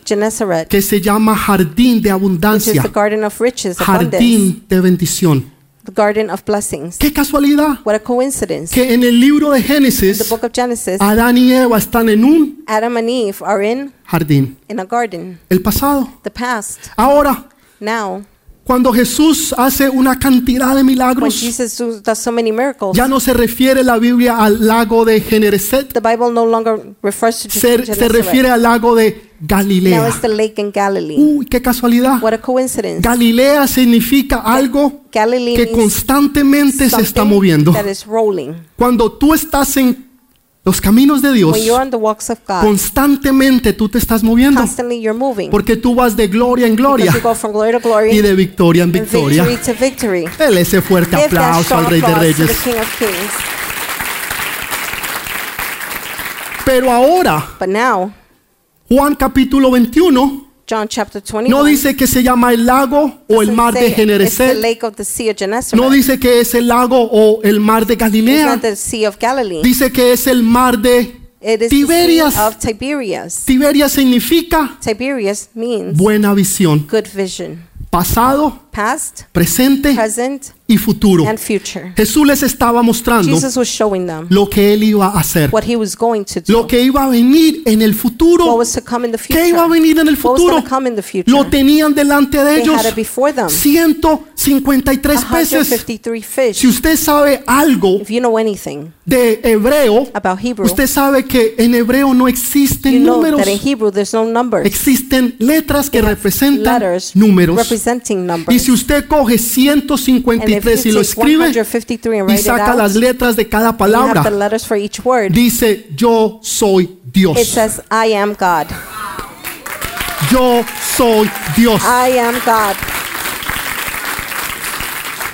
Speaker 1: Gennesaret, que se llama jardín de abundancia,
Speaker 2: the garden of riches, abundance,
Speaker 1: jardín de bendición.
Speaker 2: The garden of blessings.
Speaker 1: Qué casualidad
Speaker 2: What a coincidence.
Speaker 1: que en el libro de
Speaker 2: In the
Speaker 1: Génesis
Speaker 2: book of Genesis,
Speaker 1: Adán y Eva están en un
Speaker 2: Adam and Eve are in
Speaker 1: jardín.
Speaker 2: in a garden.
Speaker 1: El pasado.
Speaker 2: The past.
Speaker 1: Ahora,
Speaker 2: Now,
Speaker 1: cuando Jesús hace una cantidad de
Speaker 2: when
Speaker 1: milagros,
Speaker 2: Jesus do- does so many miracles,
Speaker 1: ya no se refiere la Biblia al lago de Genesaret,
Speaker 2: the Bible no longer refers to
Speaker 1: se, se refiere al lago de
Speaker 2: Now
Speaker 1: Galilea.
Speaker 2: it's the lake in Galilee.
Speaker 1: Uy, qué casualidad.
Speaker 2: What a coincidence.
Speaker 1: Galilea significa algo
Speaker 2: Galilee
Speaker 1: que constantemente se está moviendo.
Speaker 2: that is rolling.
Speaker 1: Cuando tú estás en los caminos de Dios,
Speaker 2: God,
Speaker 1: constantemente tú te estás moviendo. Porque tú vas de gloria en gloria
Speaker 2: glory glory
Speaker 1: y de victoria en victoria.
Speaker 2: victory to victory.
Speaker 1: Dele ese fuerte
Speaker 2: Give
Speaker 1: aplauso al Rey de Reyes.
Speaker 2: King.
Speaker 1: Pero ahora,
Speaker 2: now,
Speaker 1: Juan capítulo 21
Speaker 2: John chapter 21
Speaker 1: no dice que se llama el lago o el mar de
Speaker 2: Gennesaret.
Speaker 1: No dice que es el lago o el mar de Galilea. Dice que es el mar de Tiberias.
Speaker 2: Tiberias.
Speaker 1: Tiberias significa
Speaker 2: Tiberias means
Speaker 1: buena visión.
Speaker 2: good vision.
Speaker 1: Pasado,
Speaker 2: Past,
Speaker 1: presente
Speaker 2: present,
Speaker 1: y futuro.
Speaker 2: and future.
Speaker 1: Jesús les estaba mostrando
Speaker 2: Jesus was showing them
Speaker 1: lo que él iba a hacer.
Speaker 2: what he was going to
Speaker 1: Lo
Speaker 2: do.
Speaker 1: que iba a venir en el
Speaker 2: What
Speaker 1: futuro.
Speaker 2: was to come in the
Speaker 1: ¿Qué iba a venir en el
Speaker 2: What was
Speaker 1: futuro?
Speaker 2: going to come in the future.
Speaker 1: Lo tenían delante de ellos.
Speaker 2: had it before them.
Speaker 1: 153 peces.
Speaker 2: 153.
Speaker 1: Si usted sabe algo de hebreo,
Speaker 2: about Hebrew,
Speaker 1: usted sabe que en hebreo no existen números.
Speaker 2: that in Hebrew there's no numbers.
Speaker 1: Existen letras que representan números. Y si usted coge
Speaker 2: And if
Speaker 1: 153 y
Speaker 2: you
Speaker 1: lo escribe
Speaker 2: 153 and
Speaker 1: y
Speaker 2: it
Speaker 1: saca las letras de cada palabra, dice yo soy
Speaker 2: it
Speaker 1: Dios.
Speaker 2: says, I am God.
Speaker 1: Yo soy Dios.
Speaker 2: I am God.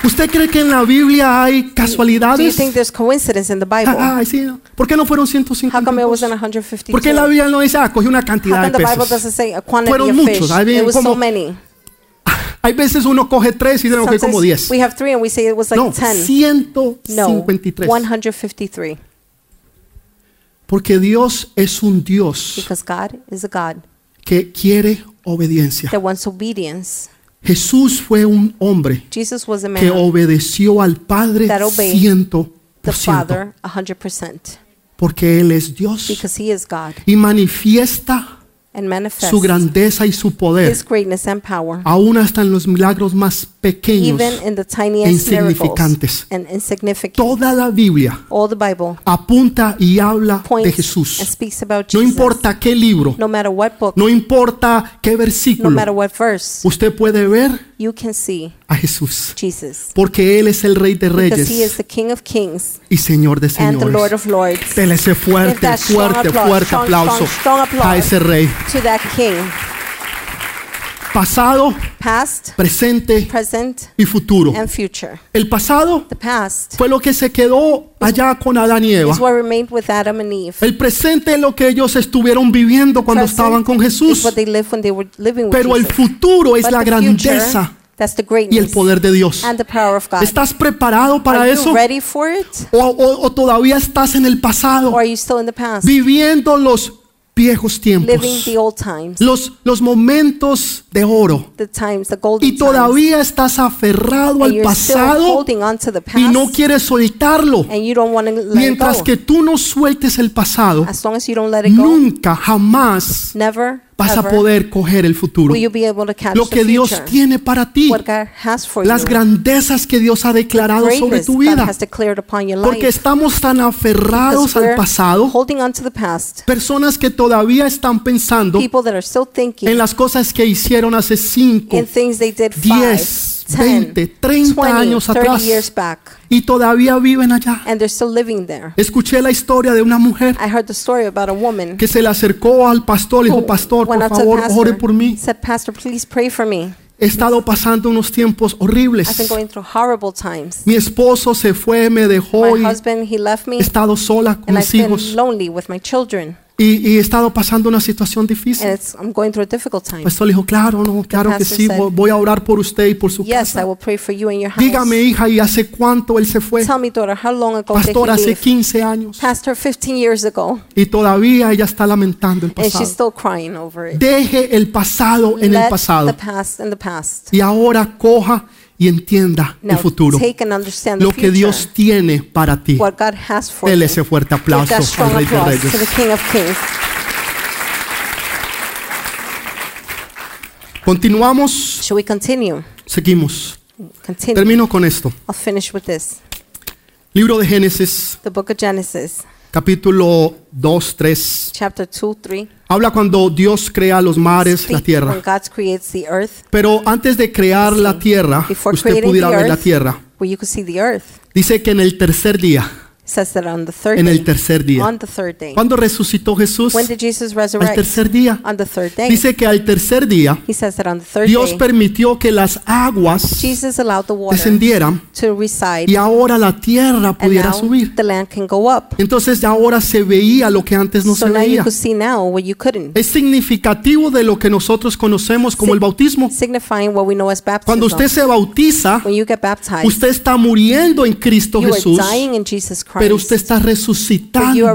Speaker 1: ¿Usted cree que en la Biblia hay
Speaker 2: Do you
Speaker 1: casualidades?
Speaker 2: think there's coincidence in the Bible?
Speaker 1: Ah, Ay, sí. ¿Por qué no fueron
Speaker 2: How come it
Speaker 1: 152?
Speaker 2: wasn't 152?
Speaker 1: ¿Por qué la Biblia no dice, ah, cogió una
Speaker 2: How
Speaker 1: cantidad
Speaker 2: come
Speaker 1: de
Speaker 2: the Bible doesn't say a quantity
Speaker 1: Fueron
Speaker 2: of
Speaker 1: muchos,
Speaker 2: fish? It was
Speaker 1: como-
Speaker 2: so many.
Speaker 1: Hay veces uno coge tres y dice, que como 10.
Speaker 2: we have three and we say it was like
Speaker 1: No,
Speaker 2: 10.
Speaker 1: 153.
Speaker 2: No, 153.
Speaker 1: Porque Dios es un Dios
Speaker 2: Because God is a God
Speaker 1: que quiere obediencia.
Speaker 2: that wants obedience.
Speaker 1: Jesús fue un hombre
Speaker 2: Jesus was a
Speaker 1: que
Speaker 2: man,
Speaker 1: obedeció al Padre
Speaker 2: That obeyed
Speaker 1: ciento
Speaker 2: the
Speaker 1: por ciento,
Speaker 2: Father, 100%.
Speaker 1: porque Él es Dios
Speaker 2: Because he is God.
Speaker 1: y manifiesta su grandeza y su poder,
Speaker 2: His greatness and power,
Speaker 1: aún hasta en los milagros más pequeños.
Speaker 2: even in the tiniest miracles
Speaker 1: insignificantes.
Speaker 2: and insignificant.
Speaker 1: Toda la Biblia apunta y habla de Jesús. No
Speaker 2: Jesus.
Speaker 1: importa qué libro,
Speaker 2: no matter what book,
Speaker 1: no importa qué versículo,
Speaker 2: matter what verse,
Speaker 1: usted puede ver
Speaker 2: you can see
Speaker 1: a Jesús.
Speaker 2: Jesus.
Speaker 1: Porque Él es el Rey de
Speaker 2: Because He is
Speaker 1: Reyes
Speaker 2: the King of Kings
Speaker 1: y Señor de Señores. Dele ese fuerte, fuerte, fuerte aplauso a ese Rey.
Speaker 2: To that King,
Speaker 1: Pasado,
Speaker 2: past,
Speaker 1: presente
Speaker 2: present,
Speaker 1: y futuro.
Speaker 2: and future.
Speaker 1: El pasado
Speaker 2: The past
Speaker 1: fue lo que se quedó allá con Adán y Eva.
Speaker 2: is what remained with Adam and Eve.
Speaker 1: El presente es lo que ellos estuvieron viviendo cuando
Speaker 2: Present
Speaker 1: estaban con
Speaker 2: is
Speaker 1: Jesús.
Speaker 2: what they lived when they were living with
Speaker 1: Pero el
Speaker 2: Jesus.
Speaker 1: futuro es
Speaker 2: But
Speaker 1: la
Speaker 2: the future,
Speaker 1: grandeza
Speaker 2: that's the
Speaker 1: y el
Speaker 2: greatness
Speaker 1: poder de Dios.
Speaker 2: and the power of God.
Speaker 1: ¿Estás preparado para
Speaker 2: Are
Speaker 1: eso?
Speaker 2: you ready for it?
Speaker 1: ¿O, o- o todavía estás en el pasado
Speaker 2: Or are you still in the past?
Speaker 1: viviendo los viejos tiempos?
Speaker 2: the old times,
Speaker 1: Los, los momentos de oro.
Speaker 2: the times, the golden
Speaker 1: Y todavía estás aferrado al pasado y no quieres soltarlo.
Speaker 2: and you don't want to let
Speaker 1: Mientras que tú no sueltes el pasado, nunca, jamás vas a poder coger el futuro. Lo que Dios tiene para ti, las grandezas que Dios ha declarado sobre tu vida. Porque estamos tan aferrados al pasado, personas que todavía están pensando
Speaker 2: People that are still thinking
Speaker 1: en las cosas que hicieron hace 5
Speaker 2: in things they did
Speaker 1: 10,
Speaker 2: 5,
Speaker 1: 20,
Speaker 2: 10,
Speaker 1: 30
Speaker 2: 20,
Speaker 1: años
Speaker 2: 30
Speaker 1: atrás y todavía viven allá. Escuché la historia de una mujer
Speaker 2: I heard the story about a woman
Speaker 1: que se le acercó al pastor y dijo, pastor, por favor, ore por mí.
Speaker 2: said, Pastor, please pray for me.
Speaker 1: He estado pasando unos tiempos
Speaker 2: I've been
Speaker 1: horribles.
Speaker 2: going through horrible times.
Speaker 1: Mi esposo se fue, me dejó
Speaker 2: My
Speaker 1: y
Speaker 2: husband, he left me,
Speaker 1: he estado sola con mis hijos y, y he estado pasando una situación difícil.
Speaker 2: it's, I'm going through a difficult time.
Speaker 1: El pastor dijo, claro, no, claro que sí,
Speaker 2: said,
Speaker 1: vo- voy a orar por usted y por su
Speaker 2: Yes, I
Speaker 1: casa.
Speaker 2: will pray for you and your house.
Speaker 1: Dígame, hija, ¿y hace cuánto él se fue?
Speaker 2: Tell me, daughter, how long ago
Speaker 1: Pastor, hace
Speaker 2: leave?
Speaker 1: 15 años.
Speaker 2: Pastor, 15 years ago.
Speaker 1: Y todavía ella está lamentando el
Speaker 2: And she's
Speaker 1: pasado.
Speaker 2: still crying over it.
Speaker 1: Deje el pasado en el
Speaker 2: Let the
Speaker 1: pasado.
Speaker 2: past in the past.
Speaker 1: Y ahora coja y entienda el
Speaker 2: Now
Speaker 1: futuro.
Speaker 2: understand the
Speaker 1: Lo que. Dios tiene para ti.
Speaker 2: what God has for
Speaker 1: Dele ese fuerte aplauso al Rey de Reyes.
Speaker 2: King of Kings.
Speaker 1: Continuamos,
Speaker 2: we continue?
Speaker 1: seguimos.
Speaker 2: Continue.
Speaker 1: Termino con esto.
Speaker 2: I'll finish with this.
Speaker 1: Libro de Génesis,
Speaker 2: The book of Genesis,
Speaker 1: capítulo 2, 3.
Speaker 2: chapter 2, 3.
Speaker 1: Habla cuando Dios crea los mares, la tierra. Pero antes de crear la tierra, usted pudiera ver la tierra. Dice que en el tercer día,
Speaker 2: it says that on the third
Speaker 1: en el
Speaker 2: day,
Speaker 1: tercer día.
Speaker 2: on the third day.
Speaker 1: ¿Cuándo resucitó Jesús?
Speaker 2: When did Jesus
Speaker 1: Al
Speaker 2: resurrect?
Speaker 1: tercer día.
Speaker 2: On the third day.
Speaker 1: Dice que al tercer día, Dios permitió que las aguas descendieran y ahora la tierra pudiera subir.
Speaker 2: the land can go up.
Speaker 1: Entonces ahora se veía lo que antes no se veía.
Speaker 2: could see now what you couldn't.
Speaker 1: Es significativo de lo que nosotros conocemos como el bautismo.
Speaker 2: Signifying what we know as
Speaker 1: Cuando
Speaker 2: baptism.
Speaker 1: usted se bautiza,
Speaker 2: When you get baptized,
Speaker 1: usted está muriendo en Cristo Jesús,
Speaker 2: dying in Jesus
Speaker 1: pero usted está resucitando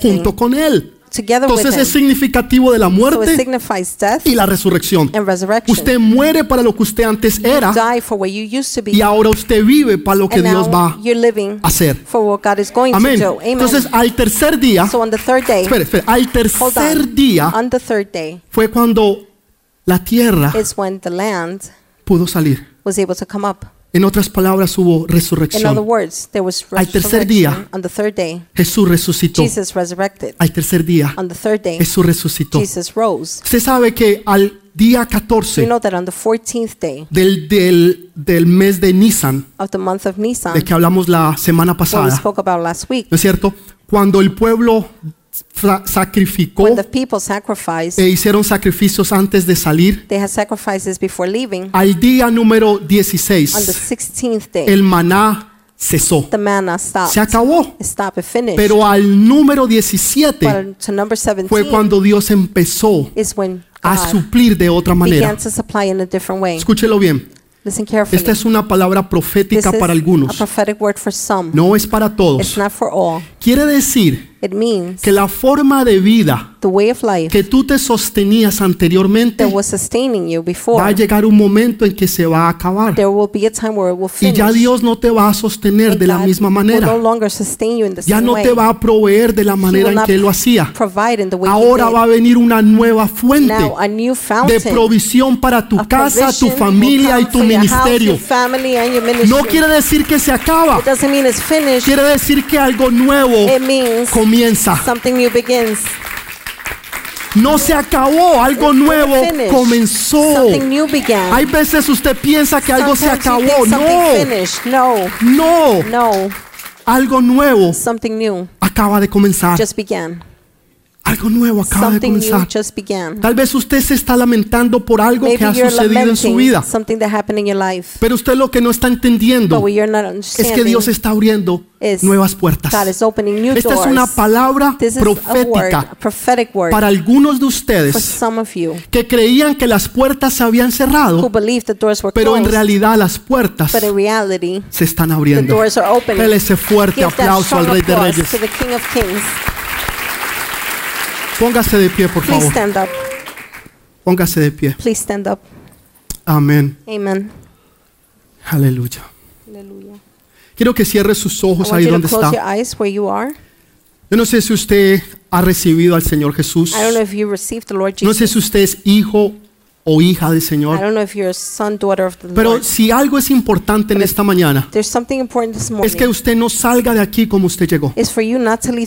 Speaker 1: junto con Él.
Speaker 2: together with
Speaker 1: Entonces es
Speaker 2: Him.
Speaker 1: significativo de la muerte y la resurrección.
Speaker 2: and resurrection.
Speaker 1: Usted muere para lo que usted antes era y ahora usted vive para lo que Dios va
Speaker 2: you're living
Speaker 1: a hacer.
Speaker 2: for what God is going
Speaker 1: Amén. Entonces al tercer día,
Speaker 2: so on the third day,
Speaker 1: espere, espere, al tercer día fue cuando la tierra pudo salir. En otras palabras, hubo
Speaker 2: In other
Speaker 1: resurrección.
Speaker 2: words, there was
Speaker 1: Al tercer día,
Speaker 2: resurrection on the third day.
Speaker 1: Jesús resucitó.
Speaker 2: Jesus resurrected.
Speaker 1: Al tercer día,
Speaker 2: On the third day,
Speaker 1: Jesús resucitó.
Speaker 2: Jesus rose.
Speaker 1: Usted sabe que al día
Speaker 2: We
Speaker 1: 14
Speaker 2: know that on the 14th day
Speaker 1: del, del, del mes de Nisan,
Speaker 2: of the month of Nisan,
Speaker 1: de que hablamos la semana
Speaker 2: what we
Speaker 1: pasada,
Speaker 2: spoke about last week,
Speaker 1: ¿no es cierto? Cuando el pueblo sacrificó
Speaker 2: when the people sacrificed,
Speaker 1: e hicieron sacrificios antes de salir,
Speaker 2: they had sacrifices before leaving.
Speaker 1: al día número
Speaker 2: On the
Speaker 1: 16,
Speaker 2: 16th day,
Speaker 1: el maná cesó.
Speaker 2: the manna stopped.
Speaker 1: Se acabó. Pero al número 17
Speaker 2: but to number 17
Speaker 1: fue cuando Dios empezó a suplir de otra
Speaker 2: began
Speaker 1: manera.
Speaker 2: to supply in a different way.
Speaker 1: Escúchelo bien.
Speaker 2: Listen carefully.
Speaker 1: Esta es una palabra profética para
Speaker 2: a
Speaker 1: algunos.
Speaker 2: prophetic word for some.
Speaker 1: No es para
Speaker 2: It's
Speaker 1: todos.
Speaker 2: not for all.
Speaker 1: Quiere decir
Speaker 2: It means
Speaker 1: que la forma de vida
Speaker 2: the way of life
Speaker 1: que tú te sostenías anteriormente
Speaker 2: that was sustaining you
Speaker 1: va a
Speaker 2: before.
Speaker 1: llegar un momento en que se va a acabar.
Speaker 2: There will be a time where it will
Speaker 1: Y
Speaker 2: finish.
Speaker 1: ya Dios no te va a sostener
Speaker 2: and
Speaker 1: de la
Speaker 2: God
Speaker 1: misma
Speaker 2: will no
Speaker 1: manera.
Speaker 2: longer sustain you in the
Speaker 1: Ya
Speaker 2: same
Speaker 1: no te va a proveer de la manera en que Él lo hacía.
Speaker 2: provide in the way
Speaker 1: Ahora va a venir una nueva fuente
Speaker 2: Now a new
Speaker 1: de
Speaker 2: fountain
Speaker 1: provisión para tu casa, tu familia y tu
Speaker 2: house,
Speaker 1: ministerio.
Speaker 2: ministry.
Speaker 1: No quiere decir que se acaba.
Speaker 2: It doesn't mean it's finished.
Speaker 1: Quiere decir que algo nuevo
Speaker 2: It means
Speaker 1: comienza.
Speaker 2: something new begins.
Speaker 1: No se acabó, algo nuevo comenzó.
Speaker 2: Something new began.
Speaker 1: Hay veces usted piensa que algo se acabó. No.
Speaker 2: No,
Speaker 1: no.
Speaker 2: no.
Speaker 1: Algo nuevo
Speaker 2: Something new
Speaker 1: acaba de comenzar. Algo nuevo acaba de comenzar. Tal vez usted se está lamentando por algo que ha sucedido en su vida. Pero usted lo que no está entendiendo es que Dios está abriendo nuevas puertas. Esta es una palabra profética para algunos de ustedes
Speaker 2: some of you
Speaker 1: que creían que las puertas se habían
Speaker 2: who
Speaker 1: cerrado, pero en realidad las puertas se están
Speaker 2: the
Speaker 1: abriendo. Dele ese fuerte aplauso al Rey de Reyes.
Speaker 2: to the King of Kings.
Speaker 1: Póngase de pie, por
Speaker 2: Please
Speaker 1: favor.
Speaker 2: stand up.
Speaker 1: Póngase de pie.
Speaker 2: Please stand up.
Speaker 1: Amén.
Speaker 2: Amen.
Speaker 1: Aleluya.
Speaker 2: Hallelujah.
Speaker 1: Quiero que cierre sus
Speaker 2: I
Speaker 1: ojos
Speaker 2: want
Speaker 1: ahí
Speaker 2: you to
Speaker 1: donde
Speaker 2: close
Speaker 1: está.
Speaker 2: your eyes where you are.
Speaker 1: Yo no sé si usted ha recibido al Señor Jesús.
Speaker 2: I don't know if you received the Lord
Speaker 1: No sé
Speaker 2: Jesus.
Speaker 1: si usted es hijo o hija del
Speaker 2: I
Speaker 1: Señor.
Speaker 2: don't know if you're a son, daughter of the
Speaker 1: Pero si algo es importante en esta mañana,
Speaker 2: There's something important this
Speaker 1: es que
Speaker 2: morning.
Speaker 1: usted no salga de aquí como usted llegó,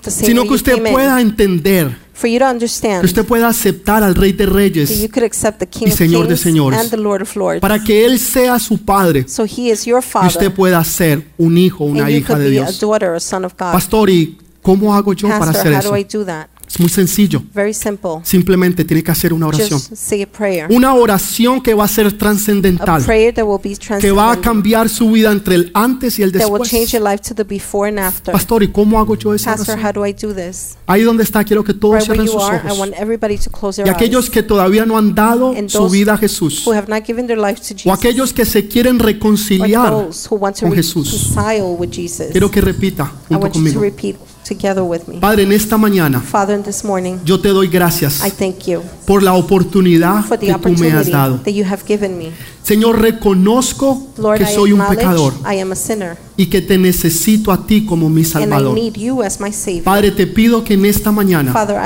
Speaker 1: sino que usted pueda
Speaker 2: in.
Speaker 1: entender,
Speaker 2: For you to
Speaker 1: que usted pueda aceptar al Rey de
Speaker 2: you
Speaker 1: Reyes
Speaker 2: could accept the King
Speaker 1: y Señor de señores.
Speaker 2: Lord Lords.
Speaker 1: para que Él sea su Padre
Speaker 2: So he is your
Speaker 1: y usted
Speaker 2: father
Speaker 1: pueda ser un hijo una hija de Dios.
Speaker 2: daughter.
Speaker 1: Pastor, ¿y cómo hago yo para hacer eso?
Speaker 2: I?
Speaker 1: Es muy sencillo.
Speaker 2: Very simple.
Speaker 1: Simplemente tiene que hacer una oración.
Speaker 2: Just say a prayer.
Speaker 1: Una oración que va a ser trascendental, que va a cambiar su vida entre el antes y el después.
Speaker 2: change your life to the before and after.
Speaker 1: Pastor, ¿y cómo hago yo esa
Speaker 2: Pastor,
Speaker 1: oración?
Speaker 2: how do I do this?
Speaker 1: Ahí donde está, quiero que todos
Speaker 2: Right
Speaker 1: cierren sus
Speaker 2: are, I
Speaker 1: ojos.
Speaker 2: want everybody to close their
Speaker 1: Y aquellos
Speaker 2: eyes.
Speaker 1: que todavía no han dado
Speaker 2: And
Speaker 1: su vida a Jesús,
Speaker 2: Who have not given their life to
Speaker 1: o
Speaker 2: Jesus.
Speaker 1: aquellos que se quieren reconciliar,
Speaker 2: to
Speaker 1: con Jesús.
Speaker 2: reconcile with Jesus.
Speaker 1: quiero que repita
Speaker 2: I
Speaker 1: junto
Speaker 2: you to
Speaker 1: conmigo.
Speaker 2: repeat together with me.
Speaker 1: Padre, en esta mañana
Speaker 2: Father, in this morning,
Speaker 1: yo te doy gracias
Speaker 2: I thank you
Speaker 1: por la oportunidad
Speaker 2: for the
Speaker 1: que tú me has
Speaker 2: opportunity
Speaker 1: dado.
Speaker 2: that you have given me.
Speaker 1: Señor, reconozco
Speaker 2: Lord,
Speaker 1: que
Speaker 2: I
Speaker 1: soy un
Speaker 2: acknowledge
Speaker 1: pecador
Speaker 2: I am a sinner
Speaker 1: y que te necesito a ti como mi Salvador.
Speaker 2: need you as my Savior.
Speaker 1: Padre, te pido que en esta mañana
Speaker 2: Father,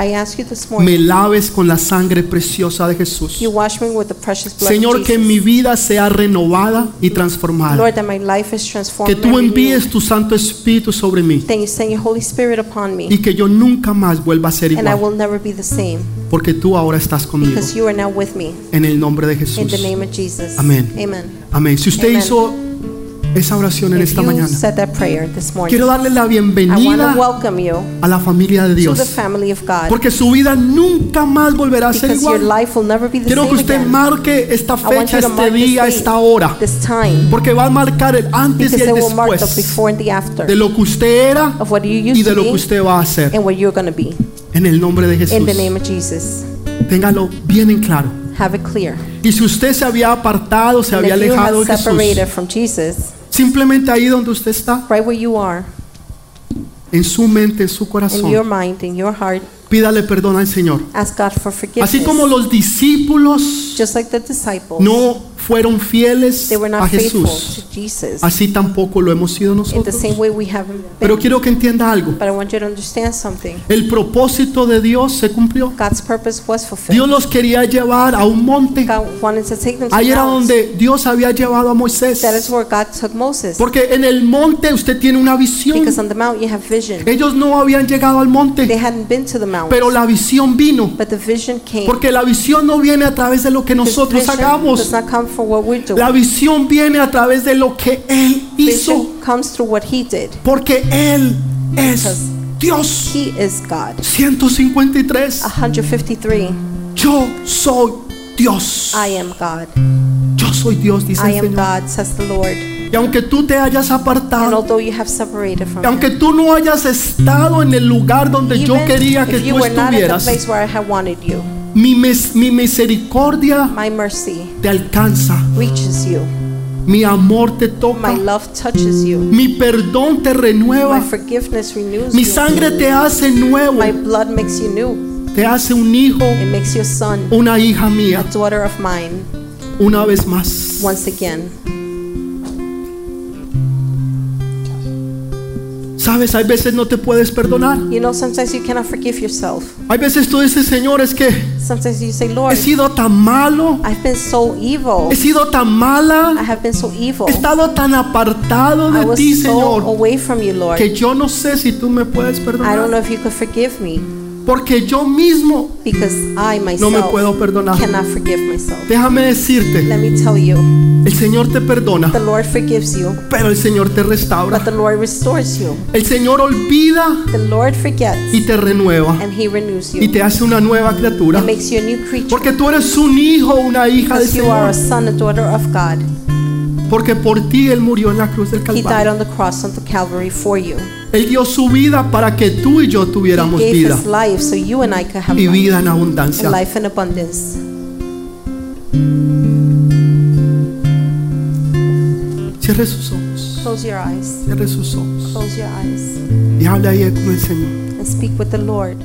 Speaker 2: this
Speaker 1: me
Speaker 2: morning,
Speaker 1: laves con la sangre preciosa de Jesús.
Speaker 2: you wash me with the precious blood
Speaker 1: Señor, que mi vida sea renovada y transformada.
Speaker 2: Lord, that my life is
Speaker 1: Que tú envíes tu Santo Espíritu sobre mí y que yo nunca más vuelva a ser igual,
Speaker 2: will never be the same
Speaker 1: porque tú ahora estás conmigo.
Speaker 2: because you are now with me.
Speaker 1: En el nombre de Jesús. Amén.
Speaker 2: Amen.
Speaker 1: Amén. Si usted
Speaker 2: Amen.
Speaker 1: hizo esa oración en esta mañana, quiero darle la bienvenida a la familia de Dios, porque su vida nunca más volverá a ser igual. Quiero que usted marque esta fecha, este día, esta hora, porque va a marcar el antes y el después de lo que usted era y de lo que usted va a hacer. En el nombre de Jesús. Téngalo bien en claro.
Speaker 2: Have it clear.
Speaker 1: Y si usted se había apartado, se había alejado de Jesús, simplemente ahí donde usted está,
Speaker 2: right where you are,
Speaker 1: en su mente, en su
Speaker 2: in your
Speaker 1: corazón,
Speaker 2: mind, in your heart,
Speaker 1: pídale perdón al Señor.
Speaker 2: ask God for forgiveness.
Speaker 1: Así como los discípulos
Speaker 2: Just like the disciples,
Speaker 1: no fueron fieles a Jesús,
Speaker 2: to Jesus.
Speaker 1: así tampoco lo hemos sido nosotros. Pero quiero que entienda algo. El propósito de Dios se cumplió.
Speaker 2: God's purpose was fulfilled.
Speaker 1: Dios los quería llevar a un monte. Ahí era donde Dios había llevado a Moisés. Porque en el monte usted tiene una visión. Ellos no habían llegado al monte, pero la visión vino. Porque la visión no viene a través de lo que nosotros hagamos.
Speaker 2: From what we're doing.
Speaker 1: La visión viene a través de lo que Él hizo.
Speaker 2: Vision comes through what he did.
Speaker 1: Porque Él es Dios.
Speaker 2: He is God.
Speaker 1: 153.
Speaker 2: 153.
Speaker 1: Yo soy Dios.
Speaker 2: I am God.
Speaker 1: Yo soy Dios, dice
Speaker 2: I
Speaker 1: el
Speaker 2: am
Speaker 1: Señor.
Speaker 2: God, says the Lord.
Speaker 1: Y aunque tú te hayas
Speaker 2: And
Speaker 1: apartado,
Speaker 2: although you have separated from
Speaker 1: y aunque tú no hayas estado en el lugar donde yo quería que tú
Speaker 2: were not at the
Speaker 1: estuvieras, mi, mes- mi misericordia
Speaker 2: my mercy
Speaker 1: te alcanza.
Speaker 2: reaches you.
Speaker 1: Mi amor te toca.
Speaker 2: My love touches you.
Speaker 1: Mi perdón te
Speaker 2: My
Speaker 1: renueva.
Speaker 2: forgiveness renews
Speaker 1: Mi
Speaker 2: you.
Speaker 1: sangre te hace nuevo.
Speaker 2: My blood makes you new.
Speaker 1: Te hace un hijo,
Speaker 2: It makes you a son,
Speaker 1: una hija
Speaker 2: a
Speaker 1: mía.
Speaker 2: daughter of mine,
Speaker 1: Una vez más.
Speaker 2: once again.
Speaker 1: Sabes, hay veces no te puedes perdonar.
Speaker 2: You know, sometimes you cannot forgive yourself.
Speaker 1: Hay veces tú dices, Señor, es que
Speaker 2: Sometimes you say, Lord,
Speaker 1: he sido tan malo.
Speaker 2: I've been so evil.
Speaker 1: He sido tan
Speaker 2: I
Speaker 1: mala.
Speaker 2: have been so evil.
Speaker 1: He estado tan apartado
Speaker 2: I
Speaker 1: de
Speaker 2: was
Speaker 1: ti,
Speaker 2: so
Speaker 1: Señor,
Speaker 2: away from you, Lord.
Speaker 1: que yo no sé si tú me puedes
Speaker 2: I don't
Speaker 1: perdonar.
Speaker 2: know if you could forgive me
Speaker 1: Porque yo mismo
Speaker 2: because I
Speaker 1: no me puedo
Speaker 2: myself
Speaker 1: perdonar.
Speaker 2: cannot forgive myself.
Speaker 1: Déjame decirte,
Speaker 2: Let me tell you,
Speaker 1: el Señor te perdona,
Speaker 2: the Lord forgives you,
Speaker 1: pero el Señor te
Speaker 2: but
Speaker 1: restaura.
Speaker 2: the Lord restores you.
Speaker 1: El Señor olvida
Speaker 2: The Lord forgets
Speaker 1: y te renueva
Speaker 2: and He renews
Speaker 1: y
Speaker 2: you.
Speaker 1: te hace una nueva criatura.
Speaker 2: Makes you a new creature
Speaker 1: Porque tú eres un hijo, una hija del
Speaker 2: you are a son, a daughter of God.
Speaker 1: Porque por ti Él murió en la cruz del
Speaker 2: He died
Speaker 1: Calvario.
Speaker 2: on the cross on the Calvary for you.
Speaker 1: Él dio su vida para que tú y yo
Speaker 2: He
Speaker 1: tuviéramos
Speaker 2: gave
Speaker 1: vida
Speaker 2: His life so you and I could have
Speaker 1: y
Speaker 2: life,
Speaker 1: vida en abundancia.
Speaker 2: life in abundance.
Speaker 1: Cierre sus ojos.
Speaker 2: Close your eyes.
Speaker 1: Cierre sus ojos.
Speaker 2: Close your eyes
Speaker 1: Y hable ahí con el Señor.
Speaker 2: and speak with the Lord.